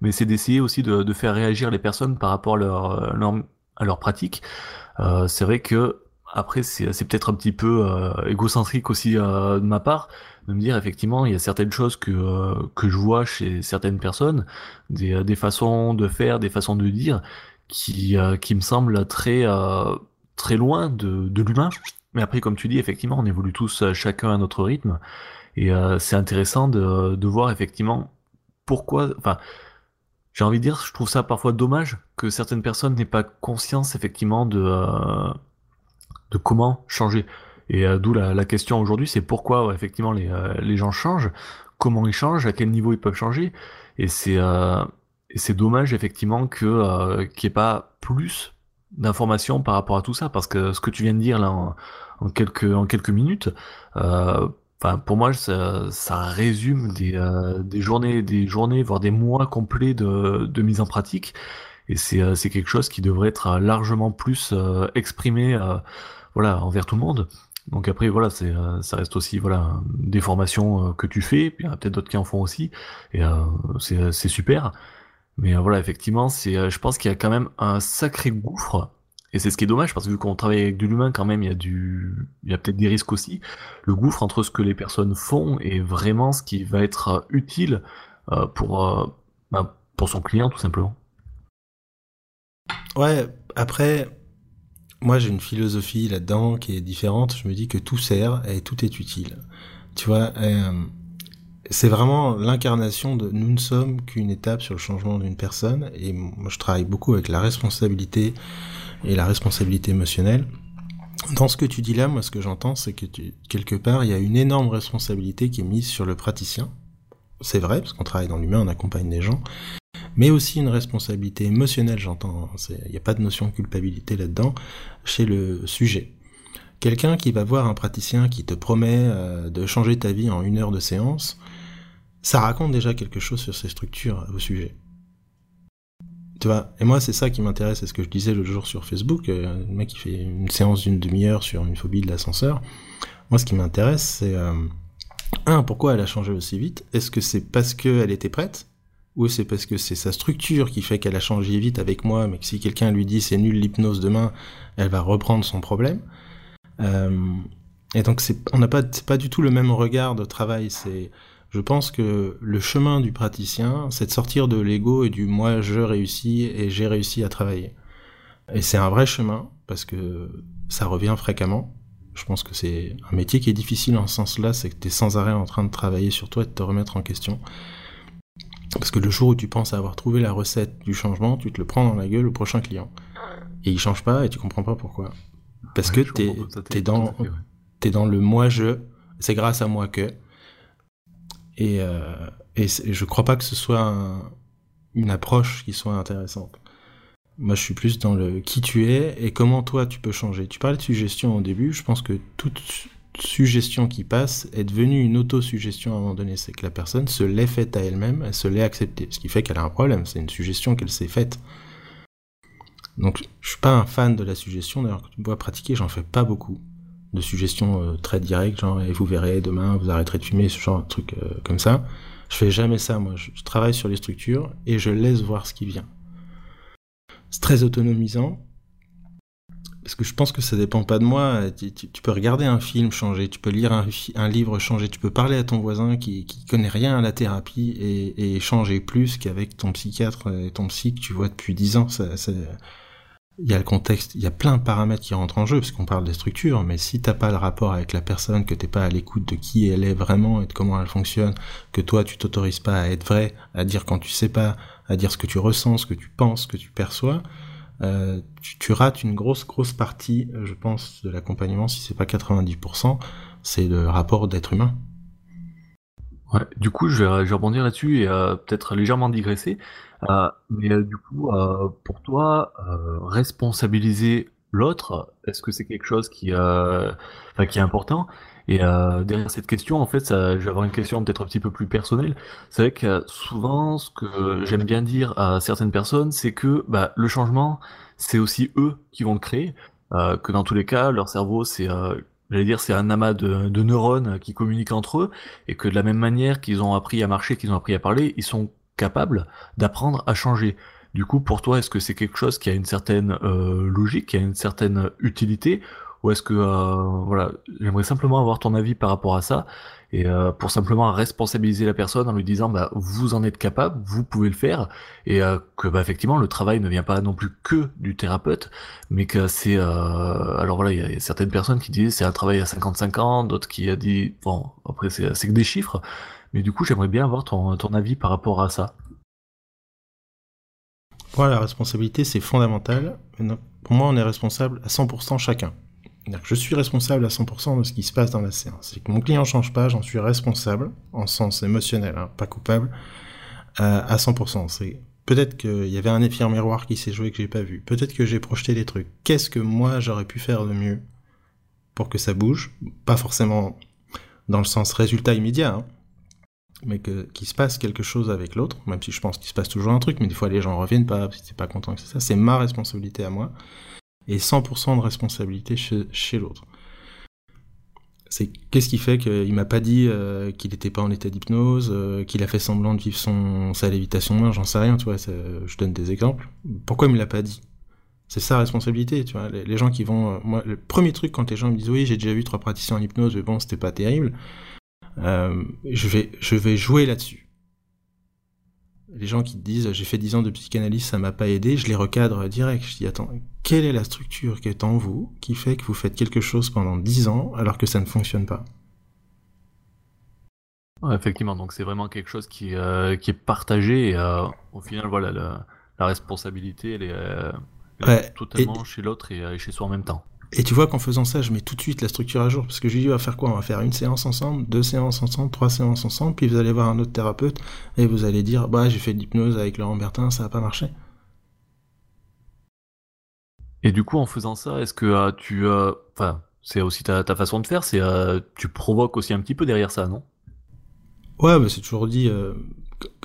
mais c'est d'essayer aussi de, de, faire réagir les personnes par rapport à leur, leur à leur pratique. c'est vrai que après, c'est peut-être un petit peu euh, égocentrique aussi euh, de ma part de me dire effectivement il y a certaines choses que euh, que je vois chez certaines personnes, des, des façons de faire, des façons de dire qui qui me semblent très très loin de, de l'humain. Mais après, comme tu dis, effectivement, on évolue tous chacun à notre rythme et c'est intéressant de de voir effectivement pourquoi, enfin. J'ai envie de dire, je trouve ça parfois dommage que certaines personnes n'aient pas conscience effectivement de, de comment changer. Et euh, d'où la, question aujourd'hui, c'est pourquoi effectivement les, euh, les, gens changent, comment ils changent, à quel niveau ils peuvent changer. Et c'est euh, c'est dommage effectivement que qu'il n'y ait pas plus d'informations par rapport à tout ça, parce que ce que tu viens de dire là en, quelques en quelques minutes, enfin pour moi ça, ça résume des, des journées, des journées, voire des mois complets de, de mise en pratique. Et c'est c'est quelque chose qui devrait être largement plus exprimé voilà, envers tout le monde. Donc après, voilà, c'est, euh, ça reste aussi voilà des formations euh, que tu fais, puis il y a peut-être d'autres qui en font aussi, et euh, c'est super. Mais voilà, effectivement, c'est, je pense qu'il y a quand même un sacré gouffre, et c'est ce qui est dommage parce que vu qu'on travaille avec de l'humain, quand même, il y a du, a peut-être des risques aussi. Le gouffre entre ce que les personnes font et vraiment ce qui va être utile pour ben, pour son client, tout simplement. Ouais. Après, moi j'ai une philosophie là-dedans qui est différente. Je me dis que tout sert et tout est utile. Tu vois, euh, c'est vraiment l'incarnation de nous ne sommes qu'une étape sur le changement d'une personne. Et moi, je travaille beaucoup avec la responsabilité et la responsabilité émotionnelle. Dans ce que tu dis là, moi, ce que j'entends, c'est que quelque part, il y a une énorme responsabilité qui est mise sur le praticien. C'est vrai, parce qu'on travaille dans l'humain, on accompagne des gens. Mais aussi une responsabilité émotionnelle, j'entends. Il n'y a pas de notion de culpabilité là-dedans, chez le sujet. Quelqu'un qui va voir un praticien qui te promet euh, de changer ta vie en une heure de séance, ça raconte déjà quelque chose sur ces structures au sujet. Et moi c'est ça qui m'intéresse, c'est ce que je disais l'autre jour sur Facebook, euh, un mec qui fait une séance d'une demi-heure sur une phobie de l'ascenseur. Moi ce qui m'intéresse c'est, euh, un, pourquoi elle a changé aussi vite? Est-ce que c'est parce qu'elle était prête? Ou c'est parce que c'est sa structure qui fait qu'elle a changé vite avec moi, mais que si quelqu'un lui dit c'est nul l'hypnose demain, elle va reprendre son problème. Euh, Et donc on n'a pas, pas du tout le même regard de travail, c'est je pense que le chemin du praticien, c'est de sortir de l'ego et du moi je réussis et j'ai réussi à travailler. Et c'est un vrai chemin parce que ça revient fréquemment. Je pense que c'est un métier qui est difficile en ce sens-là, c'est que tu es sans arrêt en train de travailler sur toi et de te remettre en question. Parce que le jour où tu penses avoir trouvé la recette du changement, tu te le prends dans la gueule au prochain client. Et il change pas et tu comprends pas pourquoi. Parce que es dans, es dans le moi je, c'est grâce à moi que, et, euh, et je crois pas que ce soit une approche qui soit intéressante. Moi, je suis plus dans le qui tu es et comment toi tu peux changer. Tu parlais de suggestion au début. Je pense que toute suggestion qui passe est devenue une auto-suggestion à un moment donné. C'est que la personne se l'est faite à elle-même, elle se l'est acceptée. Ce qui fait qu'elle a un problème. C'est une suggestion qu'elle s'est faite. Donc, je suis pas un fan de la suggestion. D'ailleurs, quand tu me vois pratiquer, j'en fais pas beaucoup de suggestions euh, très directes, genre et vous verrez demain vous arrêterez de fumer, ce genre de truc euh, comme ça. Je fais jamais ça, moi. Je, travaille sur les structures et je laisse voir ce qui vient. C'est très autonomisant parce que je pense que ça dépend pas de moi. Tu, peux regarder un film changer, tu peux lire un, livre changer, tu peux parler à ton voisin qui, qui connaît rien à la thérapie et, changer plus qu'avec ton psychiatre et ton psy que tu vois depuis dix ans. Il y a le contexte, il y a plein de paramètres qui rentrent en jeu, parce qu'on parle des structures, mais si t'as pas le rapport avec la personne, que t'es pas à l'écoute de qui elle est vraiment et de comment elle fonctionne, que toi tu t'autorises pas à être vrai, à dire quand tu sais pas, à dire ce que tu ressens, ce que tu penses, ce que tu perçois, euh, tu, rates une grosse grosse partie, je pense, de l'accompagnement, si c'est pas 90%, c'est le rapport d'être humain. Ouais, du coup, je vais, je vais rebondir là-dessus et euh, peut-être légèrement digresser. Euh, mais euh, du coup, euh, pour toi, responsabiliser l'autre, est-ce que c'est quelque chose qui, enfin, qui est important? Et derrière cette question, en fait, ça, je vais avoir une question peut-être un petit peu plus personnelle. C'est vrai que souvent, ce que j'aime bien dire à certaines personnes, c'est que bah, le changement, c'est aussi eux qui vont le créer. que dans tous les cas, leur cerveau, c'est j'allais dire, c'est un amas de, neurones qui communiquent entre eux, et que de la même manière qu'ils ont appris à marcher, qu'ils ont appris à parler, ils sont capable d'apprendre à changer. Du coup, pour toi, est-ce que c'est quelque chose qui a une certaine euh, logique, qui a une certaine utilité, ou est-ce que euh, voilà, j'aimerais simplement avoir ton avis par rapport à ça et euh, pour simplement responsabiliser la personne en lui disant bah vous en êtes capable, vous pouvez le faire et que bah effectivement le travail ne vient pas non plus que du thérapeute, mais que c'est alors voilà il y, a certaines personnes qui disent c'est un travail à 55 ans, d'autres qui a dit bon après c'est que des chiffres, mais du coup, j'aimerais bien avoir ton, ton avis par rapport à ça. Pour la responsabilité, c'est fondamental. Pour moi, on est responsable à 100% chacun. Je suis responsable à 100% de ce qui se passe dans la séance. C'est que mon client change pas, j'en suis responsable, en sens émotionnel, hein, pas coupable, euh, à 100%. C'est peut-être qu'il y avait un effet en miroir qui s'est joué que j'ai pas vu. Peut-être que j'ai projeté des trucs. Qu'est-ce que moi j'aurais pu faire de mieux pour que ça bouge? Pas forcément dans le sens résultat immédiat, hein, mais qu'il se passe quelque chose avec l'autre, même si je pense qu'il se passe toujours un truc, mais des fois les gens reviennent pas, si t'es pas content que ça, c'est ma responsabilité à moi, et 100% de responsabilité chez, l'autre. C'est qu'est-ce qui fait qu'il m'a pas dit euh, qu'il était pas en état d'hypnose, euh, qu'il a fait semblant de vivre son sa lévitation, j'en sais rien, tu vois, je donne des exemples. Pourquoi il me l'a pas dit? C'est sa responsabilité, tu vois. Les, gens qui vont, euh, moi, le premier truc quand les gens me disent oui, j'ai déjà vu trois praticiens en hypnose, mais bon, c'était pas terrible je, vais, je vais jouer là-dessus. Les gens qui disent j'ai fait 10 ans de psychanalyse, ça m'a pas aidé, je les recadre direct. Je dis attends, quelle est la structure qui est en vous qui fait que vous faites quelque chose pendant 10 ans alors que ça ne fonctionne pas? Effectivement, donc c'est vraiment quelque chose qui, euh, qui est partagé et euh, au final, voilà, la, la responsabilité, elle est, euh, elle est Ouais, totalement chez l'autre et, et chez soi en même temps. Et tu vois qu'en faisant ça, je mets tout de suite la structure à jour, parce que je lui dis, on va faire quoi? On va faire une séance ensemble, deux séances ensemble, trois séances ensemble, puis vous allez voir un autre thérapeute, et vous allez dire, bah j'ai fait de l'hypnose avec Laurent Bertin, ça n'a pas marché. Et du coup, en faisant ça, est-ce que euh, tu... euh, Enfin, c'est aussi ta, ta façon de faire, c'est euh, tu provoques aussi un petit peu derrière ça, non? Ouais, bah c'est toujours dit,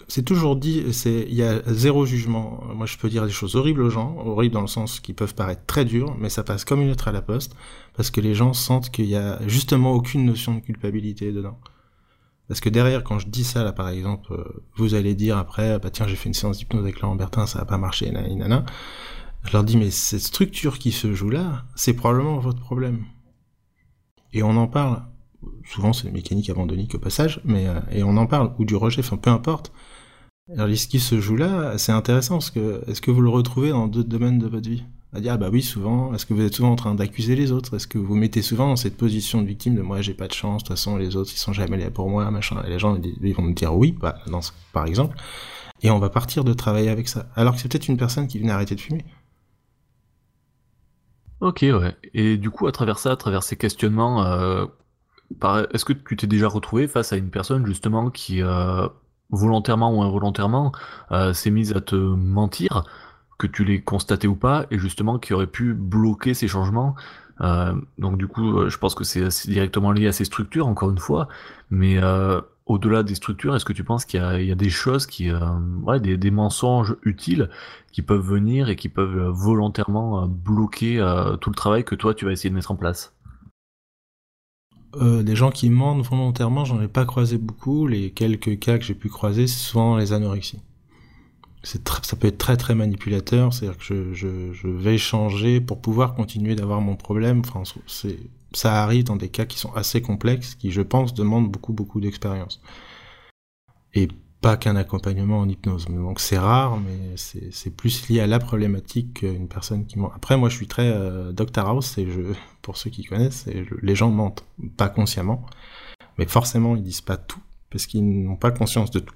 c'est toujours dit, c'est il y a zéro jugement. Moi, je peux dire des choses horribles aux gens, horribles dans le sens qui peuvent paraître très dures, mais ça passe comme une lettre à la poste, parce que les gens sentent qu'il y a justement aucune notion de culpabilité dedans. Parce que derrière, quand je dis ça, là, par exemple, euh, vous allez dire après, bah tiens, j'ai fait une séance d'hypnose avec Laurent Bertin, ça n'a pas marché, nanana. Je leur dis, mais cette structure qui se joue là, c'est probablement votre problème. Et on en parle. Souvent, c'est mécanique abandonnique au passage, mais euh, et on en parle ou du rejet, enfin peu importe. Alors, ce qui se joue là, c'est intéressant parce que est-ce que vous le retrouvez dans d'autres domaines de votre vie? À dire, ah bah oui, souvent. Est-ce que vous êtes souvent en train d'accuser les autres? Est-ce que vous vous mettez souvent dans cette position de victime de moi, j'ai pas de chance, de toute façon, les autres, ils sont jamais là pour moi, machin. Et les gens, vont me dire oui, bah, par exemple. Et on va partir de travailler avec ça. Alors que c'est peut-être une personne qui venait arrêter de fumer. Ok, ouais. Et du coup, à travers ça, à travers ces questionnements, euh, est-ce que tu t'es déjà retrouvé face à une personne justement qui, euh, volontairement ou involontairement, euh, s'est mise à te mentir, que tu l'aies constaté ou pas, et justement qui aurait pu bloquer ces changements? Euh, donc du coup, je pense que c'est directement lié à ces structures, encore une fois, mais au-delà des structures, est-ce que tu penses qu'il y a, des choses qui, des, mensonges utiles qui peuvent venir et qui peuvent volontairement bloquer tout le travail que toi tu vas essayer de mettre en place? Euh, des gens qui mentent volontairement, j'en ai pas croisé beaucoup. Les quelques cas que j'ai pu croiser, c'est souvent les anorexies. Ça peut être très très manipulateur, c'est-à-dire que je, vais changer pour pouvoir continuer d'avoir mon problème. Enfin, ça arrive dans des cas qui sont assez complexes, qui je pense demandent beaucoup beaucoup d'expérience. Et pas qu'un accompagnement en hypnose. Donc c'est rare, mais c'est plus lié à la problématique qu'une personne qui ment. Après, moi je suis très euh, Dr House, et je, pour ceux qui connaissent, les gens mentent, pas consciemment, mais forcément ils disent pas tout, parce qu'ils n'ont pas conscience de tout.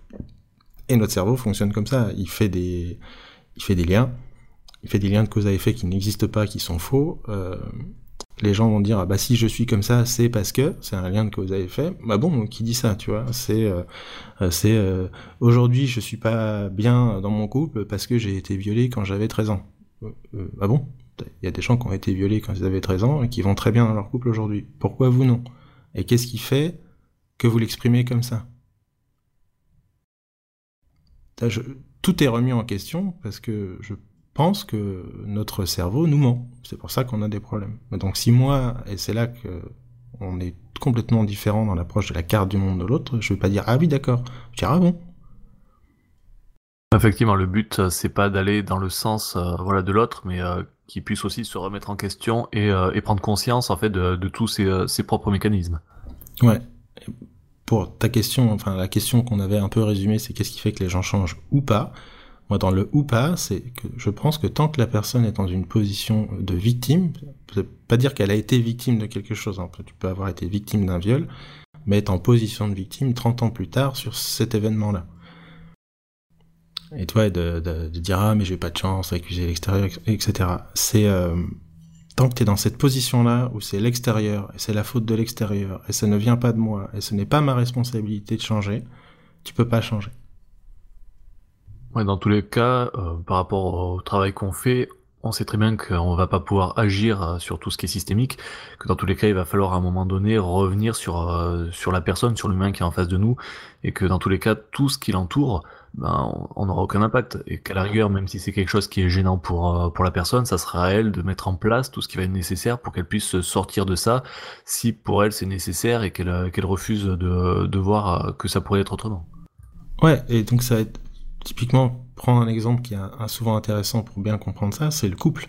Et notre cerveau fonctionne comme ça, il fait des, il fait des liens, il fait des liens de cause à effet qui n'existent pas, qui sont faux. Euh, les gens vont dire ah bah si je suis comme ça c'est parce que c'est un lien de cause à effet. Bah bon qui dit ça tu vois? C'est euh, euh, c'est euh, aujourd'hui je suis pas bien dans mon couple parce que j'ai été violé quand j'avais 13 ans. Euh, ah bon? Il y a des gens qui ont été violés quand ils avaient 13 ans et qui vont très bien dans leur couple aujourd'hui. Pourquoi vous non? Et qu'est-ce qui fait que vous l'exprimez comme ça? Tout est remis en question parce que je pense que notre cerveau nous ment. C'est pour ça qu'on a des problèmes. Donc si moi, et c'est là que on est complètement différent dans l'approche de la carte du monde de l'autre, je vais pas dire ah oui d'accord, je vais dire ah bon. Effectivement, le but euh, c'est pas d'aller dans le sens euh, voilà de l'autre, mais euh, qu'il puisse aussi se remettre en question et, euh, et prendre conscience en fait de, de tous ses, ses propres mécanismes. Ouais. Pour ta question, enfin la question qu'on avait un peu résumée, c'est qu'est-ce qui fait que les gens changent ou pas? Moi, dans le ou pas, c'est que je pense que tant que la personne est dans une position de victime, pas dire qu'elle a été victime de quelque chose. hein. Tu peux avoir été victime d'un viol, mais être en position de victime 30 ans plus tard sur cet événement-là. Et toi, de dire ah mais j'ai pas de chance, accuser l'extérieur, etc. C'est euh, tant que tu es dans cette position-là où c'est l'extérieur et c'est la faute de l'extérieur et ça ne vient pas de moi et ce n'est pas ma responsabilité de changer, tu peux pas changer. Ouais, dans tous les cas, euh, par rapport au travail qu'on fait, on sait très bien qu'on va pas pouvoir agir euh, sur tout ce qui est systémique, que dans tous les cas, il va falloir à un moment donné revenir sur, euh, sur la personne, sur l'humain qui est en face de nous, et que dans tous les cas, tout ce qui l'entoure, ben, on n'aura aucun impact. Et qu'à la rigueur, même si c'est quelque chose qui est gênant pour, pour la personne, ça sera à elle de mettre en place tout ce qui va être nécessaire pour qu'elle puisse sortir de ça, si pour elle c'est nécessaire et qu'elle qu'elle refuse de, de voir que ça pourrait être autrement. Ouais, et donc ça va être typiquement prendre un exemple qui est souvent intéressant pour bien comprendre ça, c'est le couple.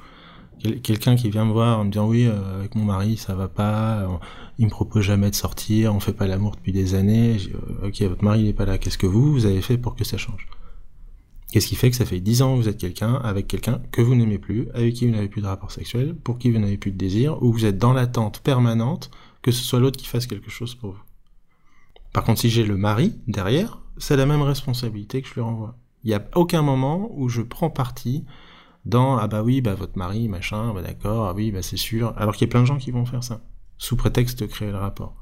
Quel- Quelqu'un qui vient me voir en me disant oui, euh, avec mon mari ça va pas, on- il me propose jamais de sortir, on fait pas l'amour depuis des années. Euh, ok, votre mari il est pas là, qu'est-ce que vous vous avez fait pour que ça change? Qu'est-ce qui fait que ça fait 10 ans que vous êtes quelqu'un avec quelqu'un que vous n'aimez plus, avec qui vous n'avez plus de rapport sexuel, pour qui vous n'avez plus de désir, ou vous êtes dans l'attente permanente que ce soit l'autre qui fasse quelque chose pour vous? Par contre, si j'ai le mari derrière, c'est la même responsabilité que je lui renvoie. Il n'y a aucun moment où je prends parti dans ah bah oui bah votre mari machin bah d'accord ah oui bah c'est sûr alors qu'il y a plein de gens qui vont faire ça sous prétexte de créer le rapport.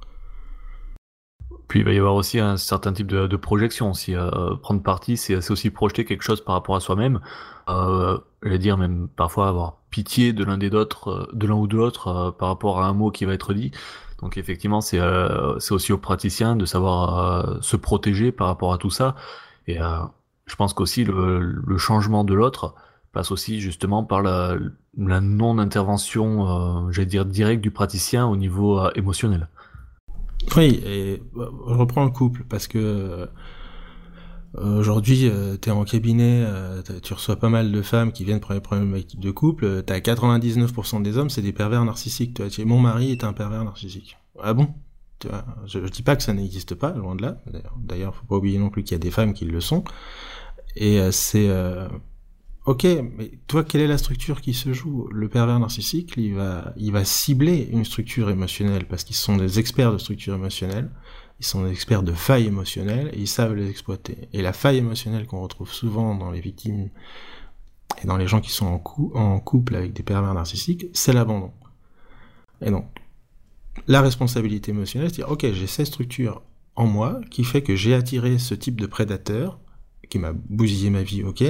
Puis il va y avoir aussi un certain type de, projection. Si euh, prendre parti, c'est aussi projeter quelque chose par rapport à soi-même. Euh, je dire même parfois avoir pitié de l'un des d'autres, euh, de l'un ou de l'autre euh, par rapport à un mot qui va être dit. Donc effectivement, c'est c'est aussi aux praticiens de savoir se protéger par rapport à tout ça. Et je pense qu'aussi le, changement de l'autre passe aussi justement par la, non-intervention, j'allais dire directe du praticien au niveau émotionnel. Oui, et je reprends le couple parce que euh, aujourd'hui, euh, tu es en cabinet, euh, tu reçois pas mal de femmes qui viennent pour les problématiques de couple. T'as 99% des hommes, c'est des pervers narcissiques. Tu mon mari est un pervers narcissique. Ah bon? Je, je dis pas que ça n'existe pas, loin de là. D'ailleurs, faut pas oublier non plus qu'il y a des femmes qui le sont. Et c'est Ok, mais toi, quelle est la structure qui se joue? Le pervers narcissique, il va, il va cibler une structure émotionnelle parce qu'ils sont des experts de structure émotionnelle, ils sont des experts de failles émotionnelles et ils savent les exploiter. Et la faille émotionnelle qu'on retrouve souvent dans les victimes et dans les gens qui sont en, en couple avec des pervers narcissiques, c'est l'abandon. Et donc, la responsabilité émotionnelle, c'est dire, ok, j'ai cette structure en moi qui fait que j'ai attiré ce type de prédateur qui m'a bousillé ma vie, ok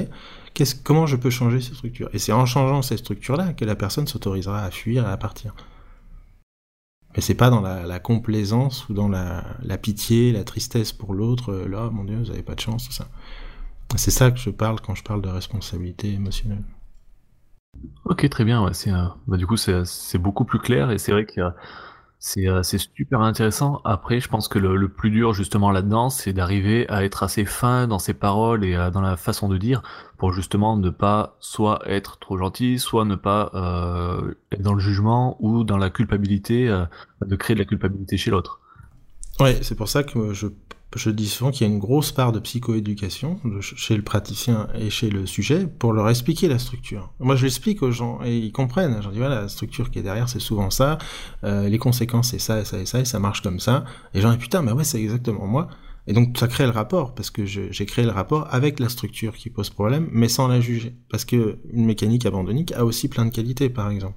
comment je peux changer ces structures Et c'est en changeant ces structures-là que la personne s'autorisera à fuir et à partir. Mais c'est pas dans la, complaisance ou dans la, pitié, la tristesse pour l'autre, euh, là, mon Dieu, vous avez pas de chance, tout ça. C'est ça que je parle quand je parle de responsabilité émotionnelle. Ok, très bien. Bah, du coup, c'est beaucoup plus clair et c'est vrai que euh, c'est super intéressant. Après, je pense que le, plus dur justement là-dedans, c'est d'arriver à être assez fin dans ses paroles et euh, dans la façon de dire pour justement ne pas soit être trop gentil, soit ne pas euh, être dans le jugement ou dans la culpabilité, de créer de la culpabilité chez l'autre. Ouais, c'est pour ça que je je dis souvent qu'il y a une grosse part de psychoéducation chez le praticien et chez le sujet pour leur expliquer la structure. Moi, je l'explique aux gens et ils comprennent. Je dis voilà, la structure qui est derrière, c'est souvent ça. Euh, les conséquences, c'est ça et ça et ça et ça marche comme ça. Et gens disent putain, mais ouais, c'est exactement moi. Et donc ça crée le rapport parce que j'ai créé le rapport avec la structure qui pose problème, mais sans la juger. Parce que une mécanique abandonnique a aussi plein de qualités, par exemple.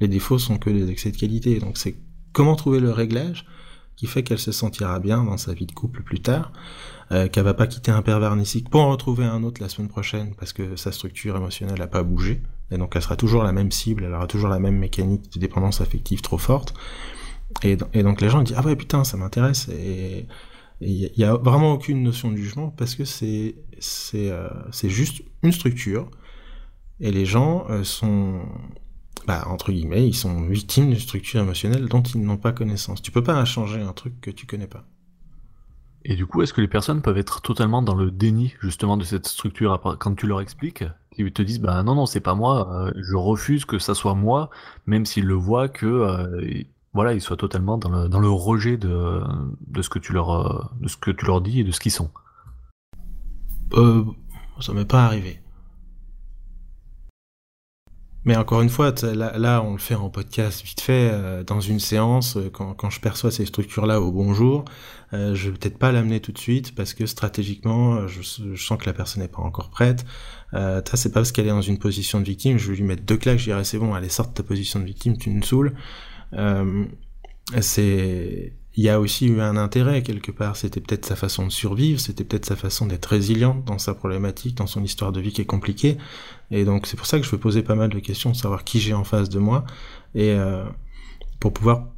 Les défauts sont que des excès de qualité. Donc c'est comment trouver le réglage qui fait qu'elle se sentira bien dans sa vie de couple plus tard, euh, qu'elle va pas quitter un pervers narcissique pour en retrouver un autre la semaine prochaine parce que sa structure émotionnelle n'a pas bougé, et donc elle sera toujours la même cible, elle aura toujours la même mécanique de dépendance affective trop forte, et, donc les gens disent ah ouais putain ça m'intéresse. Et il y a vraiment aucune notion de jugement parce que c'est c'est euh, juste une structure. Et les gens euh, sont bah, entre guillemets, ils sont victimes d'une structure émotionnelle dont ils n'ont pas connaissance. Tu peux pas changer un truc que tu connais pas. Et du coup, est-ce que les personnes peuvent être totalement dans le déni justement de cette structure quand tu leur expliques Ils te disent bah non non c'est pas moi, euh, je refuse que ça soit moi, même s'ils le voient que euh, voilà ils soient totalement dans le, dans le rejet de, de ce que tu leur euh, de ce que tu leur dis et de ce qu'ils sont. Euh, ça m'est pas arrivé. Mais encore une fois, là, on le fait en podcast vite fait, euh, dans une séance, euh, quand, je perçois ces structures-là au bonjour, euh, je vais peut-être pas l'amener tout de suite parce que stratégiquement, je, sens que la personne n'est pas encore prête. Euh, c'est pas parce qu'elle est dans une position de victime, je vais lui mettre deux claques, je dirais c'est bon, allez sort de ta position de victime, tu me saoules. Euh, il y a aussi eu un intérêt quelque part. C'était peut-être sa façon de survivre, c'était peut-être sa façon d'être résiliente dans sa problématique, dans son histoire de vie qui est compliquée. Et donc c'est pour ça que je veux poser pas mal de questions, savoir qui j'ai en face de moi, et euh, pour pouvoir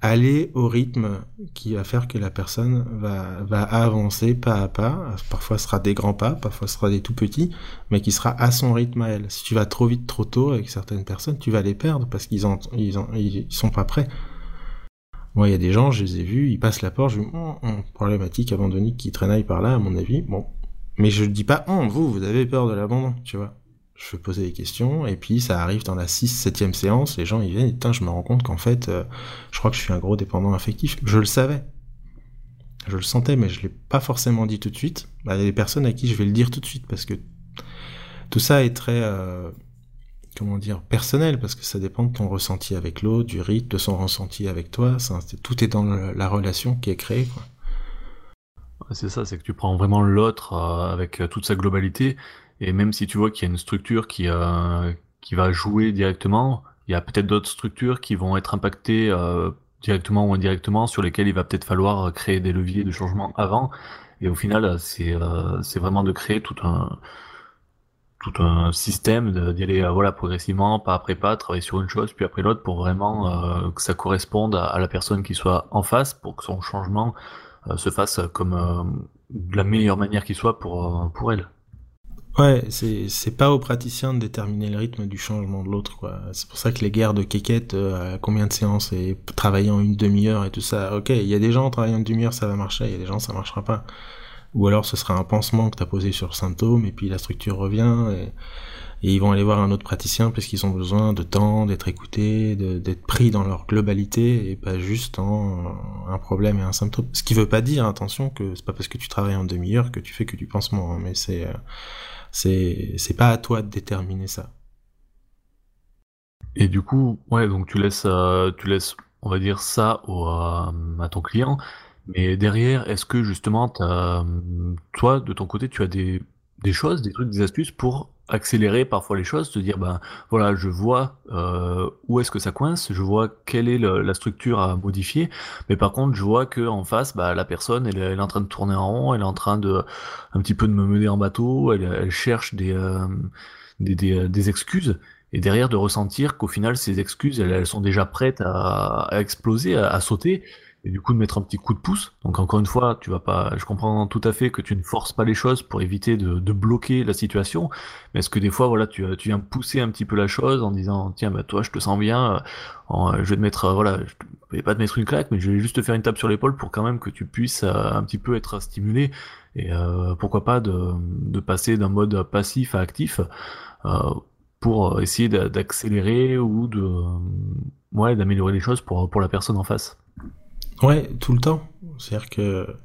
aller au rythme qui va faire que la personne va, va avancer pas à pas. Parfois ce sera des grands pas, parfois ce sera des tout petits, mais qui sera à son rythme à elle. Si tu vas trop vite, trop tôt avec certaines personnes, tu vas les perdre parce qu'ils ils, ils sont pas prêts. Moi, il y a des gens, je les ai vus, ils passent la porte, je dis, oh, oh, problématique abandonnique qui traînaille par là, à mon avis. Bon. Mais je ne dis pas, oh, vous, vous avez peur de l'abandon, tu vois. Je vais poser des questions, et puis ça arrive dans la 6 7 séance, les gens, ils viennent, et putain, je me rends compte qu'en fait, euh, je crois que je suis un gros dépendant affectif. Je le savais. Je le sentais, mais je l'ai pas forcément dit tout de suite. Bah, il y a des personnes à qui je vais le dire tout de suite, parce que tout ça est très... Euh, comment dire, personnel, parce que ça dépend de ton ressenti avec l'autre, du rythme, de son ressenti avec toi. Tout est dans la relation qui est créée. Quoi. C'est ça, c'est que tu prends vraiment l'autre euh, avec toute sa globalité, et même si tu vois qu'il y a une structure qui, qui va jouer directement, il y a peut-être d'autres structures qui vont être impactées directement ou indirectement, sur lesquelles il va peut-être falloir créer des leviers de changement avant. Et au final, c'est c'est vraiment de créer tout un tout un système d'y aller voilà progressivement pas après pas travailler sur une chose puis après l'autre pour vraiment euh, que ça corresponde à, la personne qui soit en face pour que son changement euh, se fasse comme euh, la meilleure manière qui soit pour pour elle. Ouais c'est pas aux praticiens de déterminer le rythme du changement de l'autre quoi. C'est pour ça que les guerres de quéquette à combien de séances et travailler en une demi-heure et tout ça. Ok il y a des gens travaillant une demi-heure ça va marcher. Il y a des gens ça marchera pas. Ou alors ce sera un pansement que tu as posé sur le symptôme et puis la structure revient et, ils vont aller voir un autre praticien parce qu'ils ont besoin de temps, d'être écoutés, d'être pris dans leur globalité et pas juste en un problème et un symptôme. Ce qui veut pas dire, attention, que c'est pas parce que tu travailles en demi-heure que tu fais que du pansement, hein, mais c'est euh, c'est pas à toi de déterminer ça. Et du coup, ouais, donc tu laisses euh, tu laisses on va dire ça au, à ton client mais derrière, est-ce que justement, toi, de ton côté, tu as des, des choses, des trucs, des astuces pour accélérer parfois les choses, te dire, ben voilà, je vois euh, où est-ce que ça coince, je vois quelle est la structure à modifier, mais par contre, je vois que en face, bah, la personne, elle, est en train de tourner en rond, elle est en train de un petit peu de me mener en bateau, elle, elle cherche des, euh, des, des, des excuses et derrière de ressentir qu'au final ces excuses elles, elles, sont déjà prêtes à, à exploser, à, sauter, et du coup de mettre un petit coup de pouce. Donc encore une fois, tu vas pas, je comprends tout à fait que tu ne forces pas les choses pour éviter de, bloquer la situation, mais est-ce que des fois, voilà, tu, tu viens pousser un petit peu la chose en disant, tiens, bah toi, je te sens bien, euh, je vais te mettre, euh, voilà, je vais pas te mettre une claque, mais je vais juste te faire une tape sur l'épaule pour quand même que tu puisses euh, un petit peu être stimulé et pourquoi pas de, de passer d'un mode passif à actif. pour essayer d'accélérer ou de ouais d'améliorer les choses pour pour la personne en face. Ouais, tout le temps. C'est-à-dire que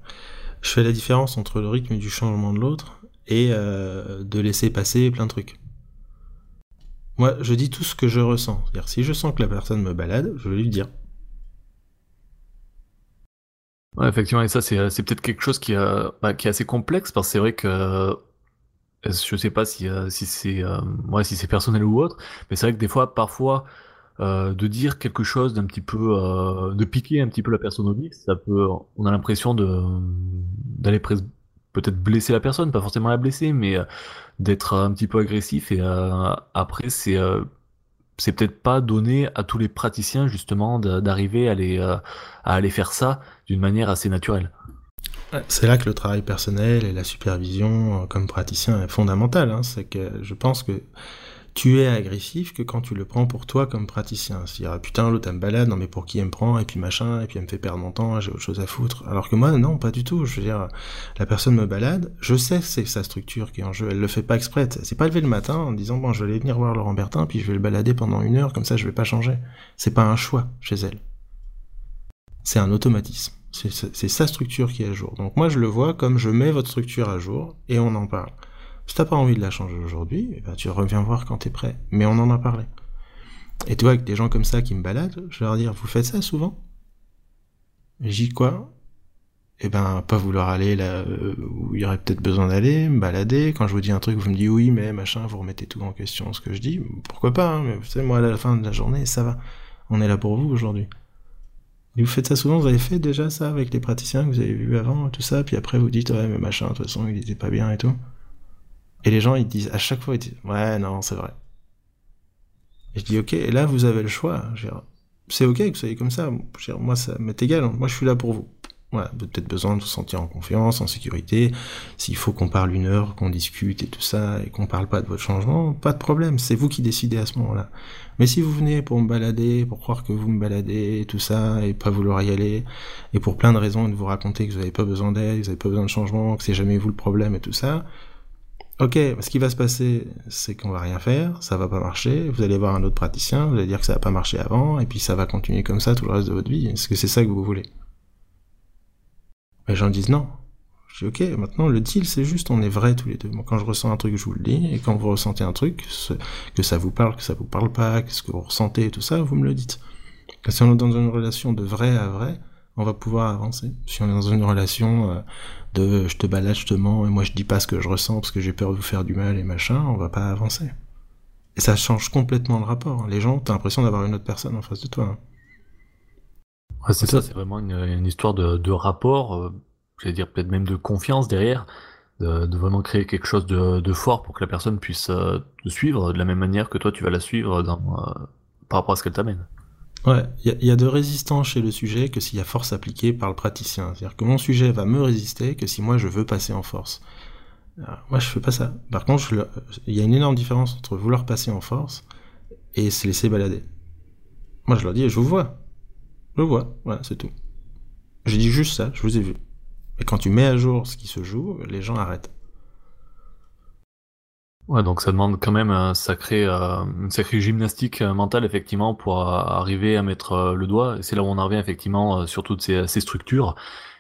je fais la différence entre le rythme du changement de l'autre et euh, de laisser passer plein de trucs. Moi, je dis tout ce que je ressens. C'est-à-dire, si je sens que la personne me balade, je vais lui dire. Ouais, effectivement, et ça, c'est, peut-être quelque chose qui, euh, bah, qui est assez complexe, parce que c'est vrai que euh, je sais pas si, si c'est ouais, si c'est personnel ou autre, mais c'est vrai que des fois, parfois, euh, de dire quelque chose d'un petit peu, euh, de piquer un petit peu la personne au vif, ça peut, on a l'impression de d'aller peut-être blesser la personne, pas forcément la blesser, mais euh, d'être un petit peu agressif. Et après, c'est c'est peut-être pas donné à tous les praticiens justement d'arriver à les à aller faire ça d'une manière assez naturelle. C'est là que le travail personnel et la supervision comme praticien est fondamental. Hein. C'est que je pense que tu es agressif que quand tu le prends pour toi comme praticien. C'est-à-dire, ah, putain, l'autre, elle me balade, non mais pour qui elle me prend, et puis machin, et puis elle me fait perdre mon temps, j'ai autre chose à foutre. Alors que moi, non, pas du tout. Je veux dire, la personne me balade, je sais que c'est sa structure qui est en jeu, elle le fait pas exprès. C'est pas levé le matin en disant, bon, je vais aller venir voir Laurent Bertin, puis je vais le balader pendant une heure, comme ça je vais pas changer. C'est pas un choix chez elle. C'est un automatisme. C'est sa structure qui est à jour. Donc moi, je le vois comme je mets votre structure à jour, et on en parle. Si t'as pas envie de la changer aujourd'hui, eh ben, tu reviens voir quand t'es prêt. Mais on en a parlé. Et tu vois, avec des gens comme ça qui me baladent, je leur dire, vous faites ça souvent? J'y quoi? Eh ben, pas vouloir aller là où il y aurait peut-être besoin d'aller, me balader. Quand je vous dis un truc, vous me dites oui, mais machin, vous remettez tout en question ce que je dis. Pourquoi pas hein, Mais vous savez, moi, à la fin de la journée, ça va. On est là pour vous aujourd'hui. Et vous faites ça souvent, vous avez fait déjà ça avec les praticiens que vous avez vus avant, tout ça, puis après vous dites, ouais, mais machin, de toute façon, il était pas bien et tout? Et les gens, ils disent, à chaque fois, ils disent, ouais, non, c'est vrai. Et je dis, ok, et là, vous avez le choix. C'est ok que vous soyez comme ça. moi, ça m'est égal. Moi, je suis là pour vous. Voilà, peut-être besoin de vous sentir en confiance, en sécurité. S'il faut qu'on parle une heure, qu'on discute et tout ça, et qu'on parle pas de votre changement, pas de problème. C'est vous qui décidez à ce moment-là. Mais si vous venez pour me balader, pour croire que vous me baladez, et tout ça, et pas vouloir y aller, et pour plein de raisons de vous raconter que vous n'avez pas besoin d'aide, que vous n'avez pas besoin de changement, que c'est jamais vous le problème et tout ça, Ok, ce qui va se passer, c'est qu'on va rien faire, ça va pas marcher, vous allez voir un autre praticien, vous allez dire que ça va pas marché avant, et puis ça va continuer comme ça tout le reste de votre vie. Est-ce que c'est ça que vous voulez? Les gens disent non. Je dis ok, maintenant le deal c'est juste on est vrai tous les deux. quand je ressens un truc, je vous le dis, et quand vous ressentez un truc, que ça vous parle, que ça vous parle pas, que ce que vous ressentez tout ça, vous me le dites. Si on est dans une relation de vrai à vrai, on va pouvoir avancer. Si on est dans une relation euh, de je te balade, je te mens, et moi je dis pas ce que je ressens parce que j'ai peur de vous faire du mal et machin, on va pas avancer. Et ça change complètement le rapport. Les gens, t'as l'impression d'avoir une autre personne en face de toi. Ouais, c'est ça, c'est vraiment une, histoire de, rapport, euh, j'allais dire peut-être même de confiance derrière, de, vraiment créer quelque chose de, fort pour que la personne puisse euh, te suivre de la même manière que toi tu vas la suivre dans, par rapport à ce qu'elle t'amène. Ouais, il y, a de résistance chez le sujet que s'il y a force appliquée par le praticien. C'est-à-dire que mon sujet va me résister que si moi je veux passer en force. moi je fais pas ça. Par contre, il y a une énorme différence entre vouloir passer en force et se laisser balader. Moi je leur dis, je vous vois. Je vous vois, voilà, c'est tout. J'ai dit juste ça, je vous ai vu. Et quand tu mets à jour ce qui se joue, les gens arrêtent. Ouais, donc ça demande quand même un sacré, euh, une sacrée gymnastique euh, mentale effectivement pour euh, arriver à mettre le doigt. Et c'est là où on en revient effectivement sur toutes ces, ces structures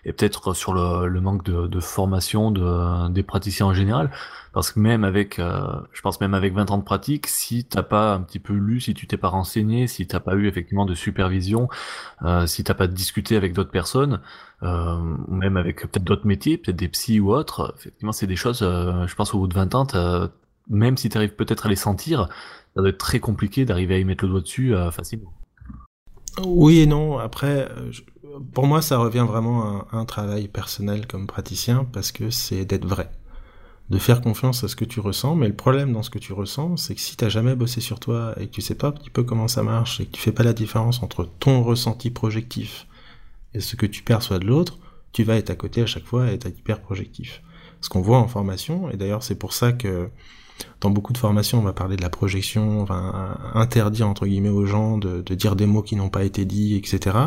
et peut-être sur le, le manque de, de, formation de, des praticiens en général. Parce que même avec, je pense même avec 20 ans de pratique, si t'as pas un petit peu lu, si tu t'es pas renseigné, si t'as pas eu effectivement de supervision, euh, si t'as pas discuté avec d'autres personnes, euh, ou même avec peut-être d'autres métiers, peut-être des psys ou autres, effectivement c'est des choses, je pense au bout de 20 ans, même si tu arrives peut-être à les sentir, ça doit être très compliqué d'arriver à y mettre le doigt dessus euh, facilement. Oui et non. Après, euh, pour moi, ça revient vraiment à un travail personnel comme praticien parce que c'est d'être vrai, de faire confiance à ce que tu ressens. Mais le problème dans ce que tu ressens, c'est que si t'as jamais bossé sur toi et que tu sais pas un petit peu comment ça marche et que tu fais pas la différence entre ton ressenti projectif et ce que tu perçois de l'autre, tu vas être à côté à chaque fois et être hyper projectif. Ce qu'on voit en formation, et d'ailleurs c'est pour ça que dans beaucoup de formations, on va parler de la projection, on va interdire entre guillemets aux gens de, dire des mots qui n'ont pas été dits, etc.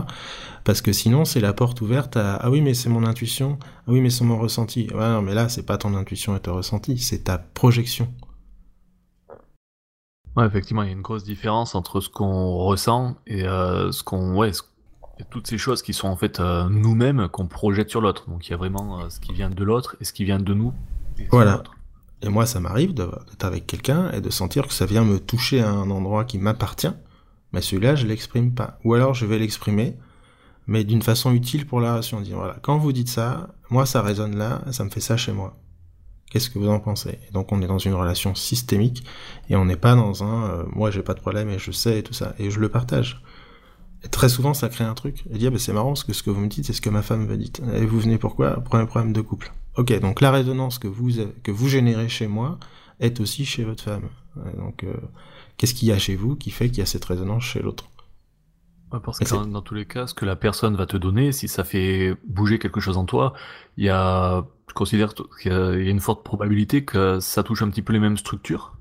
Parce que sinon, c'est la porte ouverte à ah oui mais c'est mon intuition, ah oui mais c'est mon ressenti. Ouais non mais là c'est pas ton intuition et ton ressenti, c'est ta projection. Ouais effectivement, il y a une grosse différence entre ce qu'on ressent et euh, ce qu'on ouais toutes ces choses qui sont en fait euh, nous-mêmes qu'on projette sur l'autre. Donc il y a vraiment euh, ce qui vient de l'autre et ce qui vient de nous. Voilà. Et moi, ça m'arrive d'être avec quelqu'un et de sentir que ça vient me toucher à un endroit qui m'appartient, mais celui-là, je l'exprime pas. Ou alors, je vais l'exprimer, mais d'une façon utile pour la relation. Voilà, quand vous dites ça, moi, ça résonne là, ça me fait ça chez moi. Qu'est-ce que vous en pensez? Et Donc, on est dans une relation systémique et on n'est pas dans un, euh, moi, j'ai pas de problème et je sais et tout ça. Et je le partage. Et très souvent, ça crée un truc. Et dire, c'est marrant, parce que ce que vous me dites, c'est ce que ma femme me dit. Et vous venez pourquoi? Premier problème de couple. Ok, donc la résonance que vous, que vous générez chez moi est aussi chez votre femme. Donc, euh, qu'est-ce qu'il y a chez vous qui fait qu'il y a cette résonance chez l'autre? Parce que dans, tous les cas, ce que la personne va te donner, si ça fait bouger quelque chose en toi, il y a, je considère qu'il y a une forte probabilité que ça touche un petit peu les mêmes structures.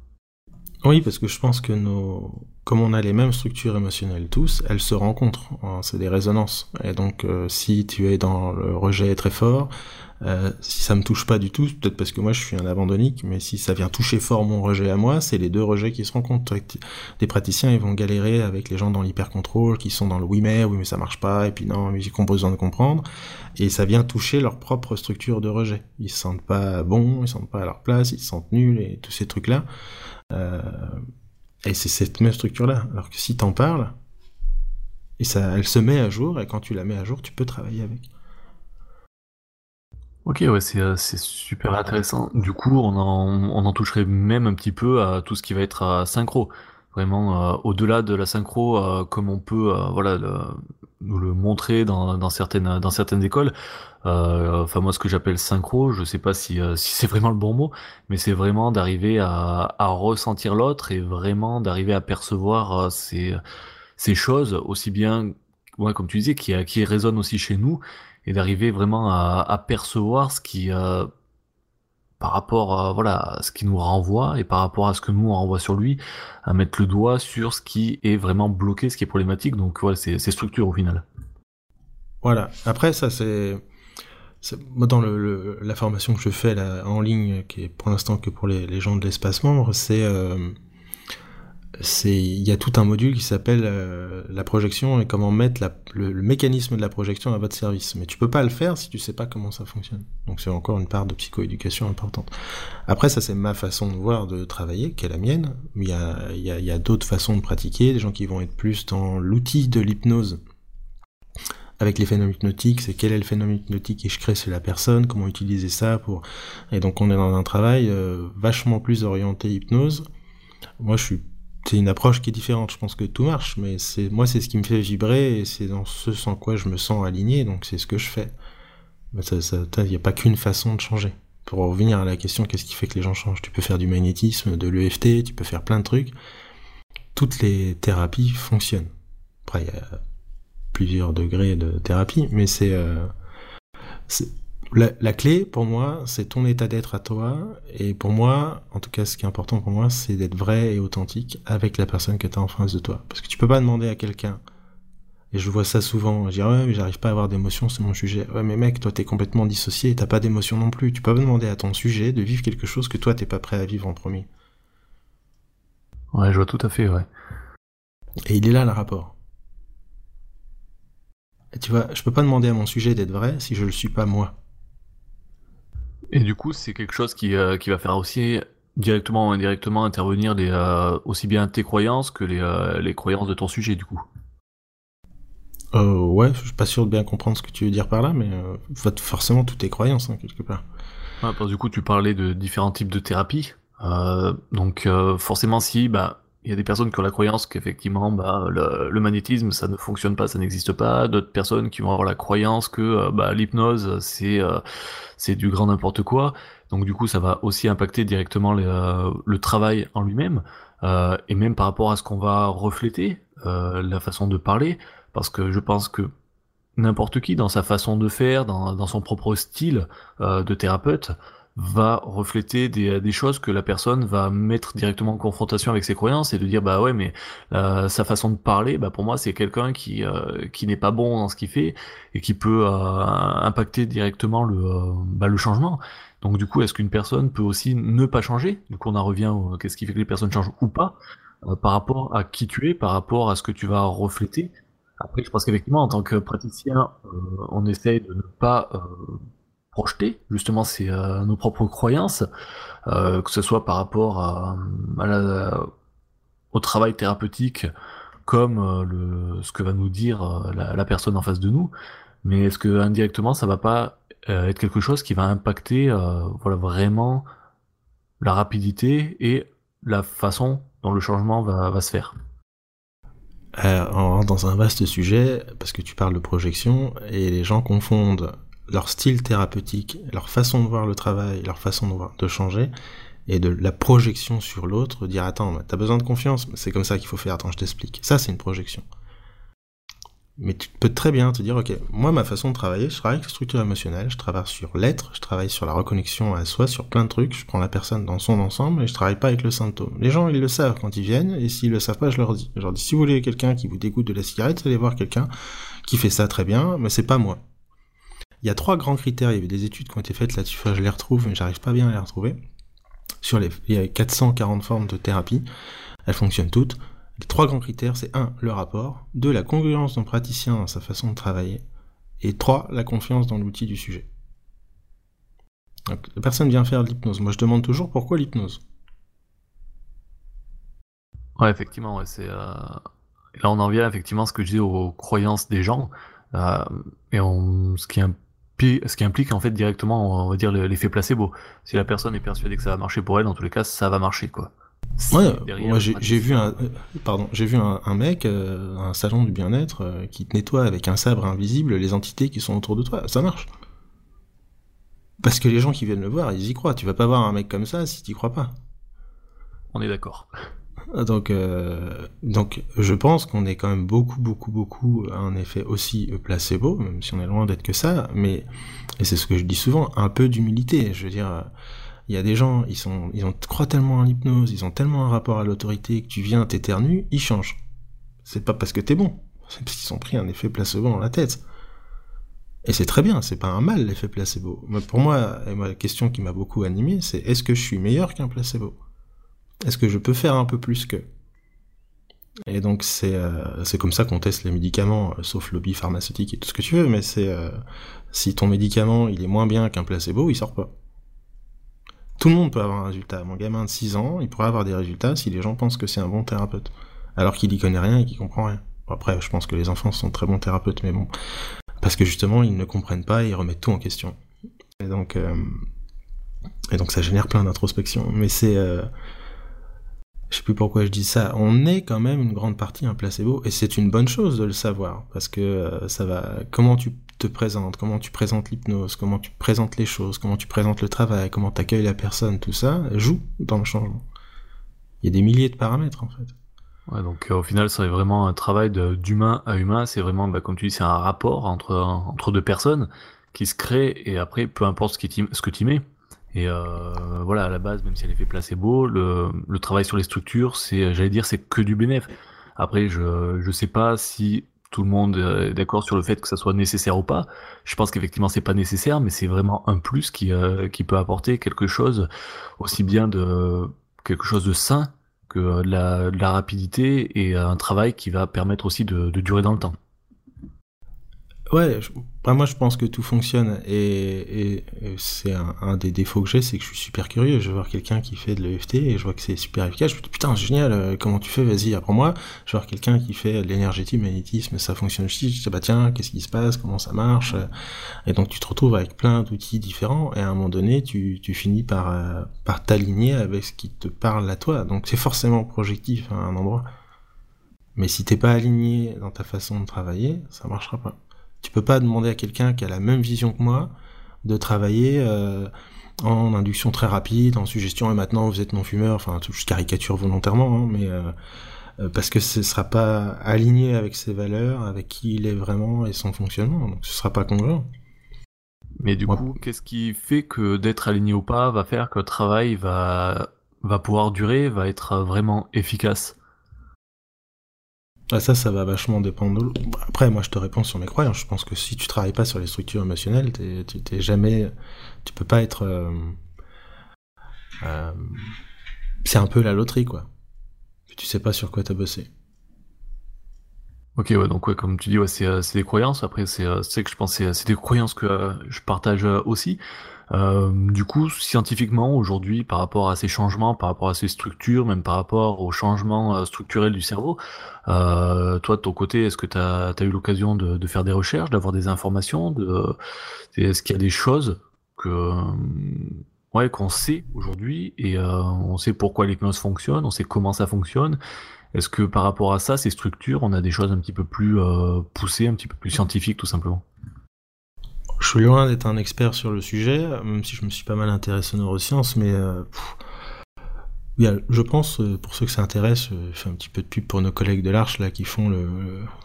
Oui, parce que je pense que nos, comme on a les mêmes structures émotionnelles tous, elles se rencontrent. Hein, c'est des résonances. Et donc, euh, si tu es dans le rejet très fort, euh, si ça me touche pas du tout, peut-être parce que moi je suis un abandonnique, mais si ça vient toucher fort mon rejet à moi, c'est les deux rejets qui se rencontrent. Des praticiens, ils vont galérer avec les gens dans l'hyper-contrôle, qui sont dans le oui mais, oui mais ça marche pas, et puis non, mais j'ai besoin de comprendre, et ça vient toucher leur propre structure de rejet. Ils se sentent pas bons, ils se sentent pas à leur place, ils se sentent nuls, et tous ces trucs-là. Euh, et c'est cette même structure-là. Alors que si t'en parles, elle se met à jour, et quand tu la mets à jour, tu peux travailler avec. Ok, ouais, c'est euh, c'est super intéressant. Du coup, on en, on en toucherait même un petit peu à tout ce qui va être à synchro. Vraiment, euh, au-delà de la synchro, euh, comme on peut, voilà, nous le montrer dans, dans certaines dans certaines écoles. Enfin, moi, ce que j'appelle synchro, je sais pas si si c'est vraiment le bon mot, mais c'est vraiment d'arriver à, à ressentir l'autre et vraiment d'arriver à percevoir ces ces choses aussi bien, ouais, comme tu disais, qui qui résonnent aussi chez nous et d'arriver vraiment à, percevoir ce qui euh, par rapport à voilà ce qui nous renvoie et par rapport à ce que nous on renvoie sur lui à mettre le doigt sur ce qui est vraiment bloqué ce qui est problématique. Donc voilà c'est structure au final. Voilà. Après ça c'est dans le, la formation que je fais là, en ligne, qui est pour l'instant que pour les, les gens de l'espace membre, c'est euh, c'est il y a tout un module qui s'appelle euh, la projection et comment mettre le, mécanisme de la projection à votre service. Mais tu peux pas le faire si tu sais pas comment ça fonctionne. Donc c'est encore une part de psychoéducation importante. Après ça c'est ma façon de voir de travailler, qui est la mienne. Il y a, d'autres façons de pratiquer, des gens qui vont être plus dans l'outil de l'hypnose avec les phénomènes hypnotiques, c'est quel est le phénomène hypnotique et je crée c'est la personne, comment utiliser ça pour et donc on est dans un travail euh, vachement plus orienté hypnose. Moi je suis c'est une approche qui est différente, je pense que tout marche mais moi c'est ce qui me fait vibrer et c'est dans ce sans quoi je me sens aligné donc c'est ce que je fais. Il n'y a pas qu'une façon de changer. Pour revenir à la question, qu'est-ce qui fait que les gens changent? Tu peux faire du magnétisme, de l'EFT, tu peux faire plein de trucs. Toutes les thérapies fonctionnent. Après, il y a plusieurs degrés de thérapie, mais c'est euh, la, clé pour moi, c'est ton état d'être à toi. Et pour moi, en tout cas, ce qui est important pour moi, c'est d'être vrai et authentique avec la personne que tu as en face de toi. Parce que tu peux pas demander à quelqu'un et je vois ça souvent. Je dis, ouais, mais j'arrive pas à avoir d'émotion, c'est mon sujet. Ouais, mais mec, toi, t'es complètement dissocié et t'as pas d'émotion non plus. Tu peux pas demander à ton sujet de vivre quelque chose que toi, t'es pas prêt à vivre en premier. Ouais, je vois tout à fait, ouais. Et il est là, le rapport. Et tu vois, je peux pas demander à mon sujet d'être vrai si je le suis pas moi. Et du coup, c'est quelque chose qui, euh, qui va faire aussi directement ou indirectement intervenir les, euh, aussi bien tes croyances que les, euh, les croyances de ton sujet, du coup. Ouais, je suis pas sûr de bien comprendre ce que tu veux dire par là, mais forcément toutes tes croyances, hein, quelque part. Ouais, parce du coup, tu parlais de différents types de thérapies. Donc, forcément, si, bah, il y a des personnes qui ont la croyance qu'effectivement, bah, le, magnétisme, ça ne fonctionne pas, ça n'existe pas. D'autres personnes qui vont avoir la croyance que euh, bah, l'hypnose, c'est c'est du grand n'importe quoi. Donc, du coup, ça va aussi impacter directement le, le travail en lui-même, et même par rapport à ce qu'on va refléter, la façon de parler. Parce que je pense que n'importe qui, dans sa façon de faire, dans, son propre style euh, de thérapeute, va refléter des, choses que la personne va mettre directement en confrontation avec ses croyances et de dire bah ouais mais euh, sa façon de parler bah pour moi c'est quelqu'un qui euh, qui n'est pas bon dans ce qu'il fait et qui peut impacter directement le bah, le changement. Donc du coup est-ce qu'une personne peut aussi ne pas changer? Du coup on en revient qu'est-ce qui fait que les personnes changent ou pas par rapport à qui tu es par rapport à ce que tu vas refléter? Après, je pense qu'effectivement, en tant que praticien, euh, on essaye de ne pas euh, projeter justement c'est euh, nos propres croyances, que ce soit par rapport au travail thérapeutique comme le, ce que va nous dire la, personne en face de nous, mais est-ce que indirectement ça va pas être quelque chose qui va impacter voilà vraiment la rapidité et la façon dont le changement va, va se faire? Euh, on rentre dans un vaste sujet parce que tu parles de projection et les gens confondent leur style thérapeutique, leur façon de voir le travail, leur façon de, voir, de changer et de la projection sur l'autre, dire attends, t'as besoin de confiance, c'est comme ça qu'il faut faire, attends, je t'explique. Ça, c'est une projection. Mais tu peux très bien te dire, ok, moi, ma façon de travailler, je travaille avec la structure émotionnelle, je travaille sur l'être, je travaille sur la reconnexion à soi, sur plein de trucs, je prends la personne dans son ensemble et je travaille pas avec le symptôme. Les gens, ils le savent quand ils viennent, et s'ils le savent pas, je leur dis. Je leur dis, si vous voulez quelqu'un qui vous dégoûte de la cigarette, allez voir quelqu'un qui fait ça très bien, mais c'est pas moi. Il y a trois grands critères, il y avait des études qui ont été faites là-dessus, je les retrouve, mais j'arrive pas bien à les retrouver. Sur les, il y a 440 formes de thérapie, elles fonctionnent toutes. Les trois grands critères, c'est 1. le rapport, 2. la congruence d'un praticien dans sa façon de travailler, et 3. la confiance dans l'outil du sujet. La personne vient faire de l'hypnose. Moi, je demande toujours pourquoi l'hypnose. Ouais, effectivement, c'est. Euh... Là, on en vient effectivement à ce que je dis aux croyances des gens, euh, et on... ce qui implique ce qui implique en fait directement, on va dire, l'effet placebo. Si la personne est persuadée que ça va marcher pour elle, dans tous les cas, ça va marcher, quoi. Ouais, moi j'ai vu un, pardon, j'ai vu un, mec, euh, un salon du bien-être, euh, qui te nettoie avec un sabre invisible les entités qui sont autour de toi. Ça marche. Parce que les gens qui viennent le voir, ils y croient. Tu vas pas voir un mec comme ça si tu crois pas. On est d'accord. Donc, euh, donc, je pense qu'on est quand même beaucoup, beaucoup, beaucoup, en effet, aussi placebo, même si on est loin d'être que ça. Mais, et c'est ce que je dis souvent, un peu d'humilité. Je veux dire il y a des gens, ils sont, ils ont, croient tellement en l'hypnose, ils ont tellement un rapport à l'autorité que tu viens, t'éternues, ils changent. C'est pas parce que t'es bon, c'est parce qu'ils ont pris un effet placebo dans la tête. Et c'est très bien, c'est pas un mal l'effet placebo. Mais pour moi, la question qui m'a beaucoup animé, c'est est-ce que je suis meilleur qu'un placebo? Est-ce que je peux faire un peu plus que? Et donc c'est euh, comme ça qu'on teste les médicaments, euh, sauf lobby pharmaceutique et tout ce que tu veux, mais c'est euh, si ton médicament il est moins bien qu'un placebo, il sort pas. Tout le monde peut avoir un résultat. Mon gamin de 6 ans, il pourrait avoir des résultats si les gens pensent que c'est un bon thérapeute. Alors qu'il y connaît rien et qu'il comprend rien. après, je pense que les enfants sont très bons thérapeutes, mais bon. parce que justement, ils ne comprennent pas et ils remettent tout en question. Et donc, et donc ça génère plein d'introspection. Mais c'est je sais plus pourquoi je dis ça, on est quand même une grande partie un placebo, et c'est une bonne chose de le savoir, parce que euh, ça va, comment tu te présentes, comment tu présentes l'hypnose, comment tu présentes les choses, comment tu présentes le travail, comment tu accueilles la personne, tout ça joue dans le changement. Il y a des milliers de paramètres en fait. Ouais, donc euh, au final, c'est vraiment un travail d'humain à humain. C'est vraiment, bah, comme tu dis, c'est un rapport entre, deux personnes qui se crée et après, peu importe ce, ce que tu mets, et euh, voilà, à la base, même si elle est fait placebo, le, le travail sur les structures, c'est, j'allais dire, c'est que du bénéfice. Après, je je sais pas si tout le monde est d'accord sur le fait que ça soit nécessaire ou pas. Je pense qu'effectivement c'est pas nécessaire, mais c'est vraiment un plus qui euh, qui peut apporter quelque chose aussi bien de quelque chose de sain que de la, la rapidité et un travail qui va permettre aussi de, de durer dans le temps. Ouais, moi je pense que tout fonctionne et, c'est un, des défauts que j'ai, c'est que je suis super curieux. Je vois quelqu'un qui fait de l'EFT et je vois que c'est super efficace. Je me dis putain génial, euh, comment tu fais? Vas-y, apprends-moi. Je vois quelqu'un qui fait de l'énergétique, magnétisme, ça fonctionne aussi. Je dis bah tiens, qu'est-ce qui se passe? Comment ça marche? Et donc tu te retrouves avec plein d'outils différents et à un moment donné tu, tu finis par euh, par t'aligner avec ce qui te parle à toi. Donc c'est forcément projectif à un endroit. Mais si t'es pas aligné dans ta façon de travailler, ça marchera pas. Tu peux pas demander à quelqu'un qui a la même vision que moi de travailler euh, en induction très rapide, en suggestion et maintenant vous êtes non fumeur. Enfin, je caricature volontairement, hein, mais euh, euh, parce que ce sera pas aligné avec ses valeurs, avec qui il est vraiment et son fonctionnement. Donc ce sera pas congruent. Mais du coup, qu'est-ce qui fait que d'être aligné ou pas va faire que le travail va va pouvoir durer, va être vraiment efficace? Ah, ça, ça va vachement dépendre. Après, moi, je te réponds sur mes croyances. Je pense que si tu travailles pas sur les structures émotionnelles, tu t'es jamais, tu peux pas être. Euh, euh, c'est un peu la loterie, quoi. Tu sais pas sur quoi t'as bossé. Ok, ouais, donc ouais, comme tu dis, ouais, c'est euh, des croyances. Après, c'est que je pense c'est des croyances que je partage aussi. Euh, du coup, scientifiquement, aujourd'hui, par rapport à ces changements, par rapport à ces structures, même par rapport aux changements euh, structurels du cerveau, euh, toi, de ton côté, est-ce que tu as, eu l'occasion de, de, faire des recherches, d'avoir des informations de, Est-ce qu'il y a des choses que ouais, qu'on sait aujourd'hui et euh, on sait pourquoi l'hypnose fonctionne, on sait comment ça fonctionne? Est-ce que par rapport à ça, ces structures, on a des choses un petit peu plus euh, poussées, un petit peu plus scientifiques, tout simplement? Je suis loin d'être un expert sur le sujet, même si je me suis pas mal intéressé aux neurosciences, mais euh, je pense, euh, pour ceux que ça intéresse, euh, je fais un petit peu de pub pour nos collègues de l'Arche là qui font le,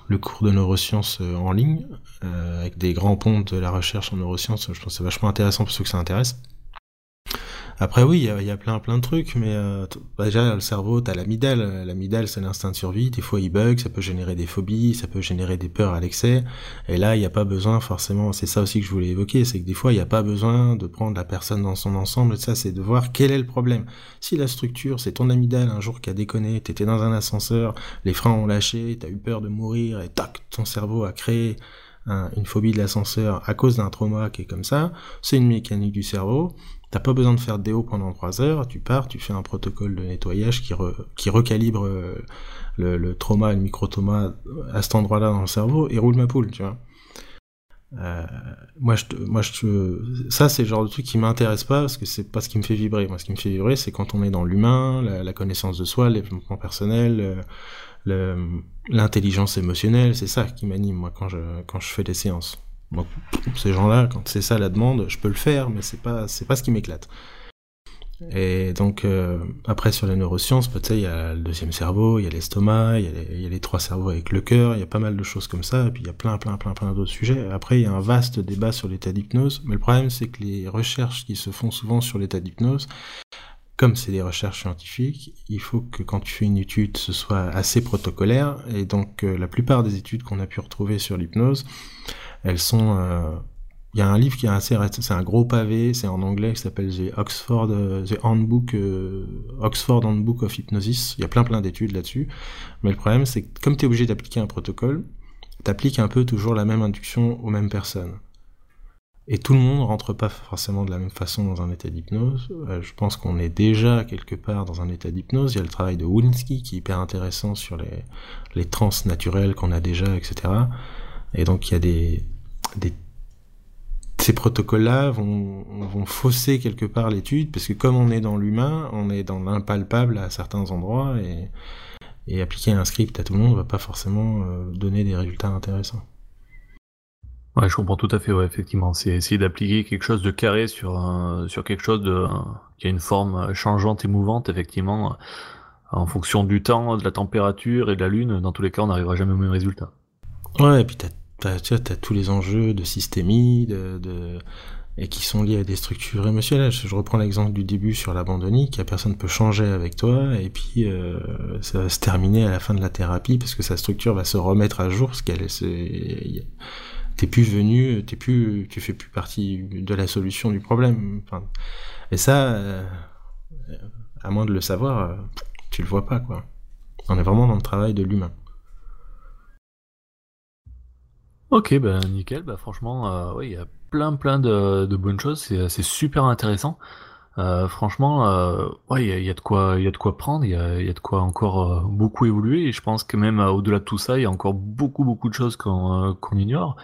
le cours de neurosciences en ligne, avec des grands ponts de la recherche en neurosciences. Je pense que c'est vachement intéressant pour ceux que ça intéresse. Après oui, il y a, plein plein de trucs, mais euh, bah, déjà le cerveau, t'as l'amidale. L'amidale, c'est l'instinct de survie. Des fois, il bug, ça peut générer des phobies, ça peut générer des peurs à l'excès. Et là, il n'y a pas besoin forcément. C'est ça aussi que je voulais évoquer, c'est que des fois, il n'y a pas besoin de prendre la personne dans son ensemble. Ça, c'est de voir quel est le problème. Si la structure, c'est ton amidale un jour qui a déconné, t'étais dans un ascenseur, les freins ont lâché, t'as eu peur de mourir, et tac, ton cerveau a créé une phobie de l'ascenseur à cause d'un trauma qui est comme ça, c'est une mécanique du cerveau. T'as pas besoin de faire de déo pendant 3 heures, tu pars, tu fais un protocole de nettoyage qui, qui recalibre euh, le, le, trauma le micro-trauma à cet endroit-là dans le cerveau et roule ma poule, tu vois. Euh, moi, moi, ça, c'est le genre de truc qui m'intéresse pas parce que c'est pas ce qui me fait vibrer. Moi, ce qui me fait vibrer, c'est quand on est dans l'humain, la, connaissance de soi, le développement personnel, l'intelligence émotionnelle. C'est ça qui m'anime, moi, quand je, quand je fais des séances. Ces gens-là, quand c'est ça la demande, je peux le faire, mais c'est pas, c'est pas ce qui m'éclate. Et donc, euh, après, sur les neurosciences, peut il y a le deuxième cerveau, il y a l'estomac, il, il, y a les trois cerveaux avec le cœur, il y a pas mal de choses comme ça, et puis il y a plein, plein, plein, plein d'autres sujets. Après, il y a un vaste débat sur l'état d'hypnose, mais le problème, c'est que les recherches qui se font souvent sur l'état d'hypnose, comme c'est des recherches scientifiques, il faut que quand tu fais une étude, ce soit assez protocolaire, et donc euh, la plupart des études qu'on a pu retrouver sur l'hypnose, elles sont. Euh, il y a un livre qui est assez c'est un gros pavé, c'est en anglais, qui s'appelle The Oxford, euh, Handbook, euh, Oxford Handbook of Hypnosis. Il y a plein plein d'études là-dessus. Mais le problème, c'est que comme tu es obligé d'appliquer un protocole, tu appliques un peu toujours la même induction aux mêmes personnes. Et tout le monde rentre pas forcément de la même façon dans un état d'hypnose. je pense qu'on est déjà quelque part dans un état d'hypnose. Il y a le travail de Wolinski qui est hyper intéressant sur les, les trans naturelles qu'on a déjà, etc. Et donc il y a des ces protocoles-là vont, vont fausser quelque part l'étude, parce que comme on est dans l'humain, on est dans l'impalpable à certains endroits, et, et appliquer un script à tout le monde va pas forcément euh, donner des résultats intéressants. Ouais, je comprends tout à fait, ouais, effectivement. C'est essayer d'appliquer quelque chose de carré sur, sur quelque chose de, qui a une forme changeante et mouvante, effectivement. En fonction du temps, de la température et de la lune, dans tous les cas, on n'arrivera jamais au même résultat. Ouais, et puis t'as, t'as, tu as tous les enjeux de systémie, de, et qui sont liés à des structures émotionnelles. Je reprends l'exemple du début sur l'abandonique, la personne peut changer avec toi, et puis euh, ça va se terminer à la fin de la thérapie, parce que sa structure va se remettre à jour, parce qu'elle est t'es plus venu, t'es plus, tu fais plus partie de la solution du problème. Et ça, euh, à moins de le savoir, euh, tu le vois pas, quoi. On est vraiment dans le travail de l'humain. Ok, ben nickel. Bah franchement, euh, il y a plein plein de, bonnes choses. C'est super intéressant. franchement, ouais, il y a, de quoi, il y a de quoi prendre. Il y a, de quoi encore beaucoup évoluer. Et je pense que même au-delà de tout ça, il y a encore beaucoup beaucoup de choses qu'on ignore.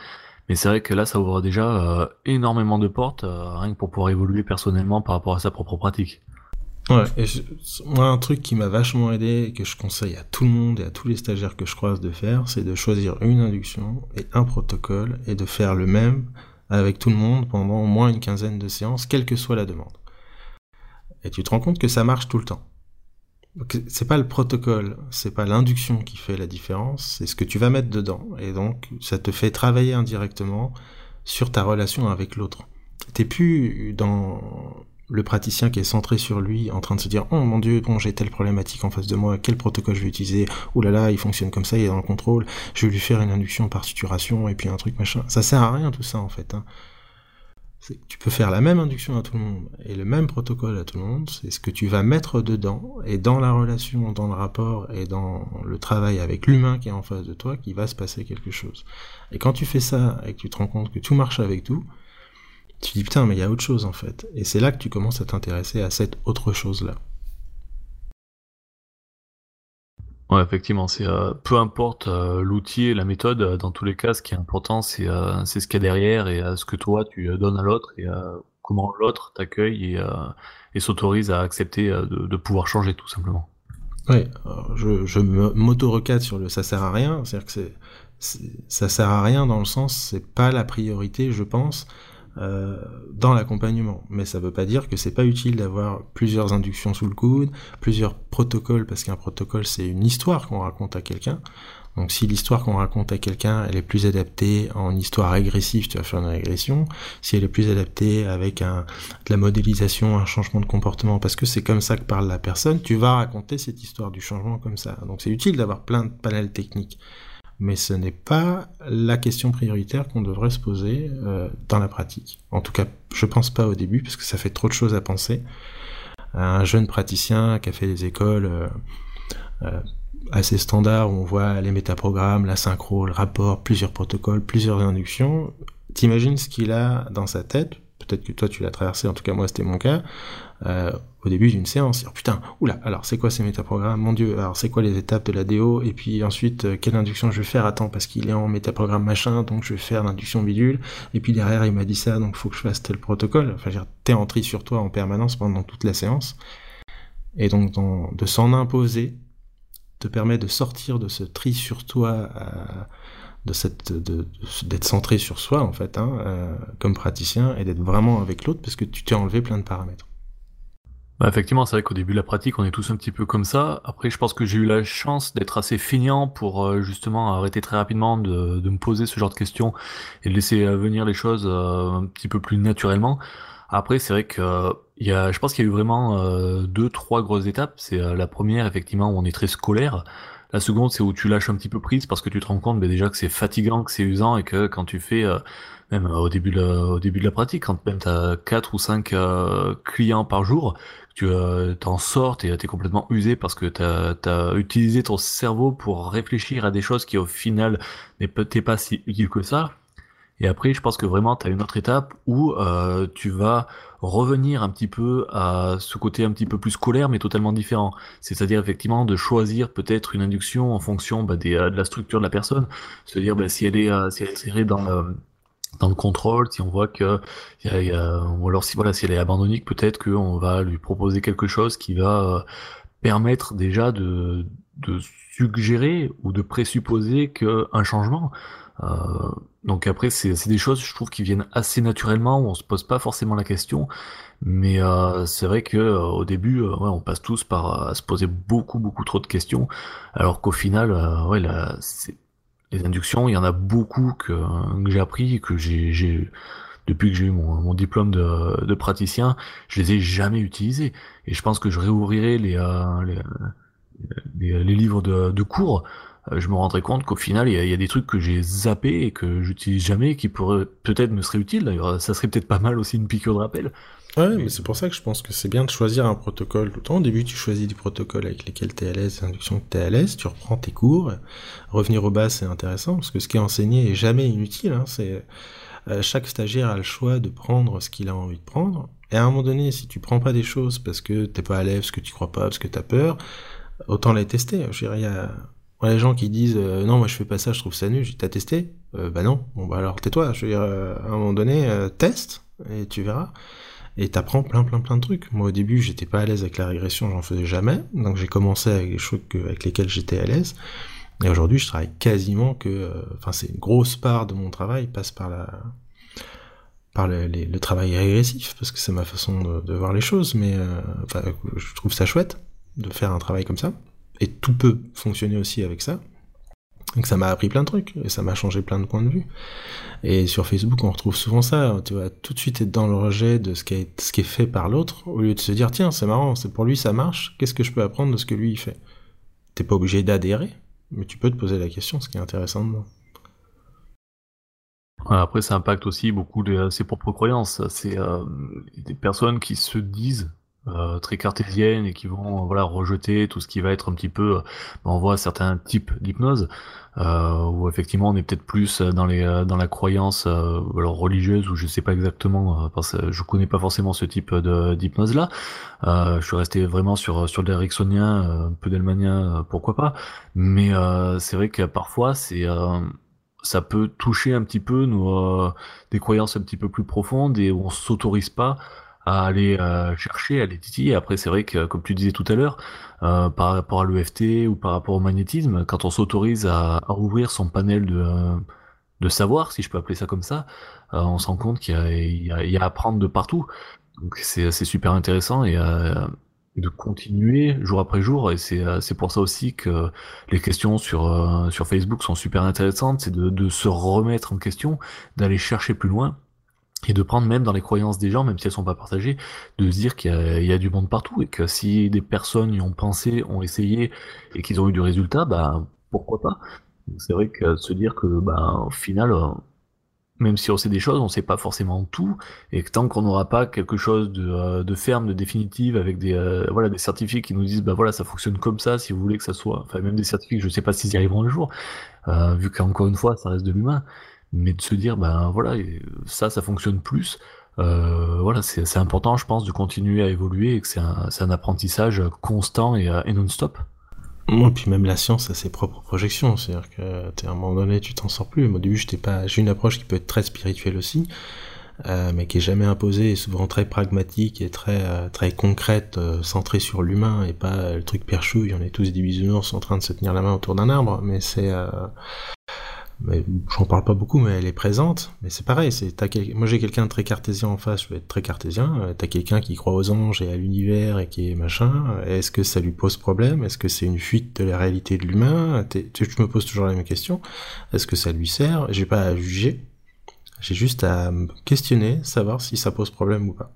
Mais c'est vrai que là, ça ouvre déjà euh, énormément de portes, euh, rien que pour pouvoir évoluer personnellement par rapport à sa propre pratique. Ouais, moi, un truc qui m'a vachement aidé et que je conseille à tout le monde et à tous les stagiaires que je croise de faire, c'est de choisir une induction et un protocole et de faire le même avec tout le monde pendant au moins une quinzaine de séances, quelle que soit la demande. Et tu te rends compte que ça marche tout le temps c'est pas le protocole, c'est pas l'induction qui fait la différence, c'est ce que tu vas mettre dedans. Et donc, ça te fait travailler indirectement sur ta relation avec l'autre. T'es plus dans le praticien qui est centré sur lui, en train de se dire oh mon dieu bon j'ai telle problématique en face de moi, quel protocole je vais utiliser, oh là là il fonctionne comme ça, il est dans le contrôle, je vais lui faire une induction par suturation et puis un truc machin. Ça sert à rien tout ça en fait. Hein tu peux faire la même induction à tout le monde et le même protocole à tout le monde, c'est ce que tu vas mettre dedans et dans la relation, dans le rapport et dans le travail avec l'humain qui est en face de toi, qui va se passer quelque chose. Et quand tu fais ça et que tu te rends compte que tout marche avec tout, tu dis putain mais il y a autre chose en fait. Et c'est là que tu commences à t'intéresser à cette autre chose là. Ouais, effectivement, c'est euh, peu importe euh, l'outil et la méthode, euh, dans tous les cas, ce qui est important, c'est c'est ce qu'il y a derrière et ce que toi tu donnes à l'autre et comment l'autre t'accueille et, et s'autorise à accepter de, de, pouvoir changer tout simplement. Ouais, je, je m'auto-recade sur le ça sert à rien, c'est-à-dire que c'est ça sert à rien dans le sens c'est pas la priorité, je pense. Euh, dans l'accompagnement. Mais ça veut pas dire que c'est pas utile d'avoir plusieurs inductions sous le coude, plusieurs protocoles, parce qu'un protocole c'est une histoire qu'on raconte à quelqu'un. Donc si l'histoire qu'on raconte à quelqu'un, elle est plus adaptée en histoire régressive, tu vas faire une régression. Si elle est plus adaptée avec un, de la modélisation, un changement de comportement, parce que c'est comme ça que parle la personne, tu vas raconter cette histoire du changement comme ça. Donc c'est utile d'avoir plein de panels techniques mais ce n'est pas la question prioritaire qu'on devrait se poser euh, dans la pratique. En tout cas, je pense pas au début, parce que ça fait trop de choses à penser. Un jeune praticien qui a fait des écoles euh, euh, assez standards, où on voit les métaprogrammes, la synchro, le rapport, plusieurs protocoles, plusieurs inductions, t'imagines ce qu'il a dans sa tête, peut-être que toi tu l'as traversé, en tout cas moi c'était mon cas, euh, au début d'une séance. Oh, putain, oula, alors c'est quoi ces métaprogrammes? Mon dieu, alors c'est quoi les étapes de la DO Et puis ensuite, euh, quelle induction je vais faire? Attends, parce qu'il est en métaprogramme machin, donc je vais faire l'induction bidule. Et puis derrière, il m'a dit ça, donc faut que je fasse tel protocole. Enfin, t'es en tri sur toi en permanence pendant toute la séance. Et donc de s'en imposer te permet de sortir de ce tri sur toi. Euh, de cette d'être centré sur soi en fait hein, euh, comme praticien et d'être vraiment avec l'autre parce que tu t'es enlevé plein de paramètres. Bah effectivement, c'est vrai qu'au début de la pratique, on est tous un petit peu comme ça. Après, je pense que j'ai eu la chance d'être assez feignant pour euh, justement arrêter très rapidement de, de, me poser ce genre de questions et de laisser euh, venir les choses un petit peu plus naturellement. Après, c'est vrai que il y a, je pense qu'il y a eu vraiment deux, trois grosses étapes. C'est la première, effectivement, où on est très scolaire. La seconde, c'est où tu lâches un petit peu prise parce que tu te rends compte mais déjà que c'est fatigant, que c'est usant et que quand tu fais, euh, même au début, de la, au début de la pratique, quand même tu as 4 ou 5 euh, clients par jour, tu euh, t'en sors, tu es, complètement usé parce que tu as, utilisé ton cerveau pour réfléchir à des choses qui au final peut-être pas si utiles que ça. Et après, je pense que vraiment, tu as une autre étape où euh, tu vas revenir un petit peu à ce côté un petit peu plus scolaire, mais totalement différent. C'est-à-dire effectivement de choisir peut-être une induction en fonction bah, euh, de la structure de la personne. Se dire bah, si elle est, euh, dans le contrôle, si on voit que y a, ou alors si voilà si elle est abandonnée, peut-être qu'on va lui proposer quelque chose qui va euh, permettre déjà de suggérer ou de présupposer qu'un changement. Euh, donc après c'est des choses je trouve qui viennent assez naturellement où on se pose pas forcément la question, mais euh, c'est vrai que euh, au début ouais, on passe tous par se poser beaucoup beaucoup trop de questions, alors qu'au final ouais là les inductions, il y en a beaucoup que, que j'ai appris, que j'ai depuis que j'ai eu mon, mon diplôme de, de, praticien, je les ai jamais utilisés. Et je pense que je réouvrirai les, euh, les, les, les, livres de, de cours. Euh, je me rendrai compte qu'au final, il y, a, il y, a, des trucs que j'ai zappés et que j'utilise jamais, qui pourraient peut-être me seraient utiles. D'ailleurs, ça serait peut-être pas mal aussi une piqûre de rappel. Ouais, mais c'est pour ça que je pense que c'est bien de choisir un protocole tout le temps. Au début, tu choisis des protocoles avec lesquels tu es à l'aise, induction que tu es à l'aise, tu reprends tes cours. Revenir au bas, c'est intéressant, parce que ce qui est enseigné est jamais inutile. Hein. C'est euh, Chaque stagiaire a le choix de prendre ce qu'il a envie de prendre. Et à un moment donné, si tu prends pas des choses parce que t'es pas à l'aise, parce que tu crois pas, parce que tu as peur, autant les tester. Je dirais, il y a les gens qui disent euh, non moi je fais pas ça je trouve ça nul. T'as testé? Euh, bah non. Bon bah alors tais-toi. Je veux dire à un moment donné teste et tu verras. Et t'apprends plein plein plein de trucs. Moi au début j'étais pas à l'aise avec la régression, j'en faisais jamais, donc j'ai commencé avec les choses avec lesquelles j'étais à l'aise. Et aujourd'hui je travaille quasiment que, euh, enfin c'est une grosse part de mon travail passe par la par le, travail régressif parce que c'est ma façon de, de, voir les choses, mais euh, je trouve ça chouette de faire un travail comme ça. Et tout peut fonctionner aussi avec ça. Donc ça m'a appris plein de trucs et ça m'a changé plein de points de vue. Et sur Facebook, on retrouve souvent ça. Tu vas tout de suite être dans le rejet de ce qui est, ce qui est fait par l'autre, au lieu de se dire tiens, c'est marrant, c'est pour lui ça marche. Qu'est-ce que je peux apprendre de ce que lui il fait? T'es pas obligé d'adhérer, mais tu peux te poser la question, ce qui est intéressant dedans. Après, ça impacte aussi beaucoup de ses propres croyances. C'est euh, des personnes qui se disent euh, très cartésiennes et qui vont voilà rejeter tout ce qui va être un petit peu euh, on voit certains types d'hypnose euh, où effectivement on est peut-être plus dans les euh, dans la croyance alors religieuse ou je sais pas exactement parce que je connais pas forcément ce type de d'hypnose là je suis resté vraiment sur sur l'ericksonien un peu d'elmanien pourquoi pas. Mais c'est vrai que parfois c'est ça peut toucher un petit peu nos des croyances un petit peu plus profondes et on s'autorise pas à aller euh, chercher, à aller titiller. Après, c'est vrai que, comme tu disais tout à l'heure, euh, par rapport à l'EFT ou par rapport au magnétisme, quand on s'autorise à, à, ouvrir son panel de, de savoir, si je peux appeler ça comme ça, euh, on se rend compte qu'il y, y, y, a à apprendre de partout. Donc c'est super intéressant et de continuer jour après jour. Et c'est pour ça aussi que les questions sur, sur Facebook sont super intéressantes, c'est de se remettre en question, d'aller chercher plus loin et de prendre même dans les croyances des gens, même si elles sont pas partagées, de se dire qu'il y, y, a du monde partout et que si des personnes y ont pensé, ont essayé et qu'ils ont eu du résultat, bah pourquoi pas? C'est vrai que se dire que bah au final, euh, même si on sait des choses, on sait pas forcément tout et que tant qu'on n'aura pas quelque chose de, euh, de, ferme, de définitive avec des euh, voilà des certificats qui nous disent bah voilà ça fonctionne comme ça si vous voulez que ça soit, enfin même des certificats, je sais pas s'ils y arriveront un jour, vu qu'encore une fois ça reste de l'humain mais de se dire ben voilà ça ça fonctionne plus. Euh, voilà c'est important je pense de continuer à évoluer et que c'est un, un, apprentissage constant et, et non-stop. Moi puis même la science a ses propres projections. C'est à dire que à un moment donné tu t'en sors plus. Au début j'étais pas j'ai une approche qui peut être très spirituelle aussi euh, mais qui est jamais imposée et souvent très pragmatique et très euh, très concrète euh, centrée sur l'humain et pas le truc perchouille on est tous des bisounours en train de se tenir la main autour d'un arbre mais c'est euh, j'en parle pas beaucoup, mais elle est présente. Mais c'est pareil, c'est moi j'ai quelqu'un de très cartésien en face, je vais être très cartésien. Euh, t'as quelqu'un qui croit aux anges et à l'univers et qui est machin. Est-ce que ça lui pose problème? Est-ce que c'est une fuite de la réalité de l'humain? Je me pose toujours la même question. Est-ce que ça lui sert? J'ai pas à juger. J'ai juste à me questionner, savoir si ça pose problème ou pas.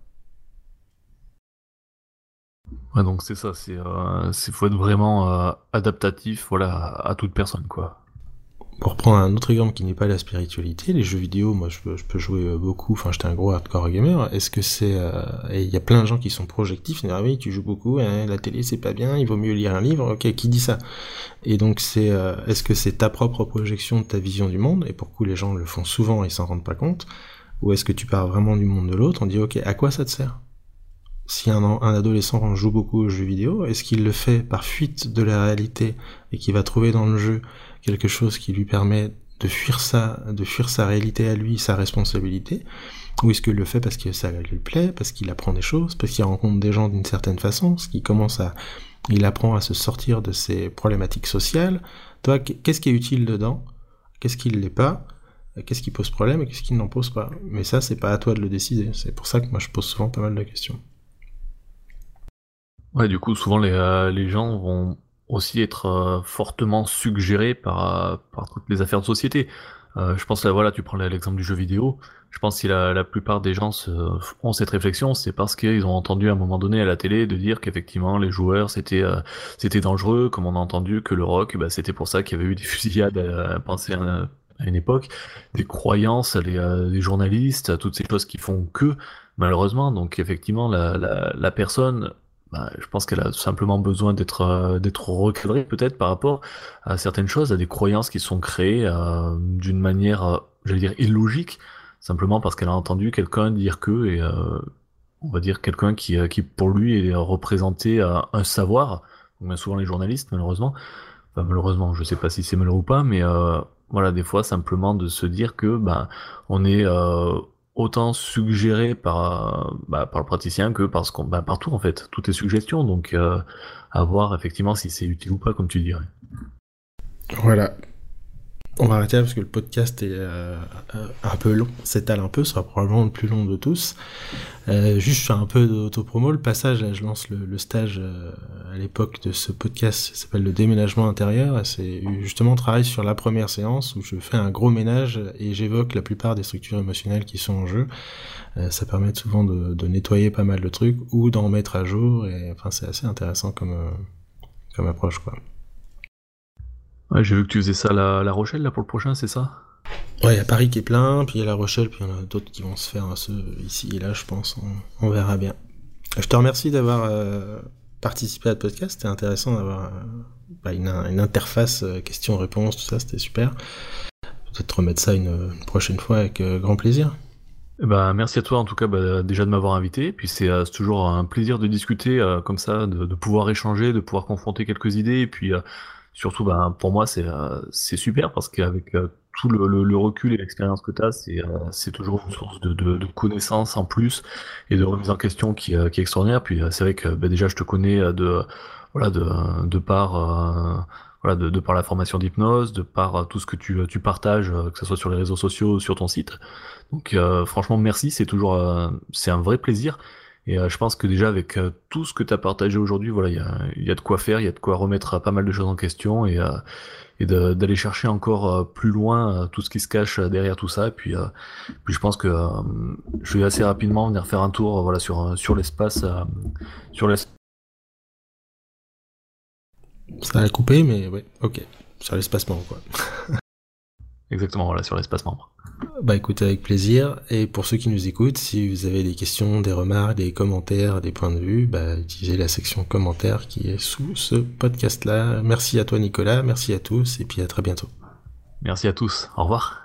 Ouais, donc c'est ça, c'est euh, faut être vraiment euh, adaptatif, voilà, à toute personne, quoi pour prendre un autre exemple qui n'est pas la spiritualité, les jeux vidéo, moi je peux, jouer euh, beaucoup, enfin j'étais un gros hardcore gamer, est-ce que c'est... Euh, et il y a plein de gens qui sont projectifs, ah oui tu joues beaucoup, hein, la télé c'est pas bien, il vaut mieux lire un livre, ok, qui dit ça? Et donc c'est... Euh, est-ce que c'est ta propre projection de ta vision du monde, et pour coup les gens le font souvent et s'en rendent pas compte, ou est-ce que tu pars vraiment du monde de l'autre, on dit ok, à quoi ça te sert? Si un, adolescent joue beaucoup aux jeux vidéo, est-ce qu'il le fait par fuite de la réalité et qu'il va trouver dans le jeu quelque chose qui lui permet de fuir ça, de fuir sa réalité à lui, sa responsabilité, ou est-ce qu'il le fait parce que ça lui plaît, parce qu'il apprend des choses, parce qu'il rencontre des gens d'une certaine façon, ce qui commence à, il apprend à se sortir de ses problématiques sociales. Toi, qu'est-ce qui est utile dedans? Qu'est-ce qui ne l'est pas? Qu'est-ce qui pose problème et qu'est-ce qui n'en pose pas? Mais ça, c'est pas à toi de le décider. C'est pour ça que moi, je pose souvent pas mal de questions. Ouais, du coup, souvent les, euh, les gens vont aussi être euh, fortement suggérés par, euh, par toutes les affaires de société. je pense là, voilà, tu prends l'exemple du jeu vidéo. Je pense que la, la plupart des gens ont cette réflexion, c'est parce qu'ils ont entendu à un moment donné à la télé de dire qu'effectivement les joueurs c'était c'était dangereux, comme on a entendu que le rock, bah, c'était pour ça qu'il y avait eu des fusillades à, penser à, à, une époque, des croyances, les, les journalistes, toutes ces choses qui font que malheureusement. Donc effectivement la, la personne bah, je pense qu'elle a simplement besoin d'être euh, d'être recadrée peut-être par rapport à certaines choses, à des croyances qui sont créées euh, d'une manière, euh, j'allais dire illogique, simplement parce qu'elle a entendu quelqu'un dire que et on va dire quelqu'un qui qui pour lui est représenté un savoir, bien souvent les journalistes malheureusement, malheureusement je sais pas si c'est malheureux ou pas, mais voilà des fois simplement de se dire que bah on est autant suggéré par, bah, par le praticien que parce qu'on, bah, partout en fait. Tout est suggestion, donc euh, à voir effectivement si c'est utile ou pas, comme tu dirais. Voilà. On va arrêter là parce que le podcast est euh, un peu long, s'étale un peu, sera probablement le plus long de tous. Euh, juste un peu d'autopromo, le passage, là, je lance le, stage euh, à l'époque de ce podcast, ça s'appelle le déménagement intérieur, c'est justement on travaille sur la première séance où je fais un gros ménage et j'évoque la plupart des structures émotionnelles qui sont en jeu. Euh, ça permet souvent de, nettoyer pas mal de trucs ou d'en mettre à jour, enfin c'est assez intéressant comme, comme approche quoi. Ouais, j'ai vu que tu faisais ça à La, Rochelle là pour le prochain, c'est ça? Ouais, il y a Paris qui est plein, puis il y a La Rochelle, puis il y en a d'autres qui vont se faire ici et là, je pense. On, verra bien. Je te remercie d'avoir euh, participé à ce podcast. C'était intéressant d'avoir euh, bah, une, interface euh, questions-réponses, tout ça, c'était super. Peut-être remettre ça une, prochaine fois avec grand plaisir. Ben, merci à toi en tout cas bah, déjà de m'avoir invité. Puis c'est toujours un plaisir de discuter comme ça, de, de, pouvoir échanger, de pouvoir confronter quelques idées. Et puis surtout, ben, pour moi, c'est euh, super parce qu'avec euh, tout le, le, recul et l'expérience que tu as, c'est euh, toujours une source de, de, de, connaissances en plus et de remise en question qui, qui est extraordinaire. Puis c'est vrai que ben, déjà, je te connais de voilà de, de par voilà, de, de, par la formation d'hypnose, de par tout ce que tu, tu partages, que ce soit sur les réseaux sociaux, sur ton site. Donc franchement, merci, c'est toujours c'est un vrai plaisir. Et euh, je pense que déjà avec euh, tout ce que tu as partagé aujourd'hui, voilà, il y a, de quoi faire, il y a de quoi remettre pas mal de choses en question et, euh, d'aller chercher encore plus loin tout ce qui se cache derrière tout ça. Et puis, je pense que je vais assez rapidement venir faire un tour voilà, sur, sur l'espace. sur l'espace. Ça a coupé, mais ouais, ok. Sur l'espace membre, quoi. Exactement, voilà, sur l'espace membre. Bah écoutez avec plaisir. Et pour ceux qui nous écoutent, si vous avez des questions, des remarques, des commentaires, des points de vue, bah, utilisez la section commentaires qui est sous ce podcast-là. Merci à toi Nicolas, merci à tous et puis à très bientôt. Merci à tous. Au revoir.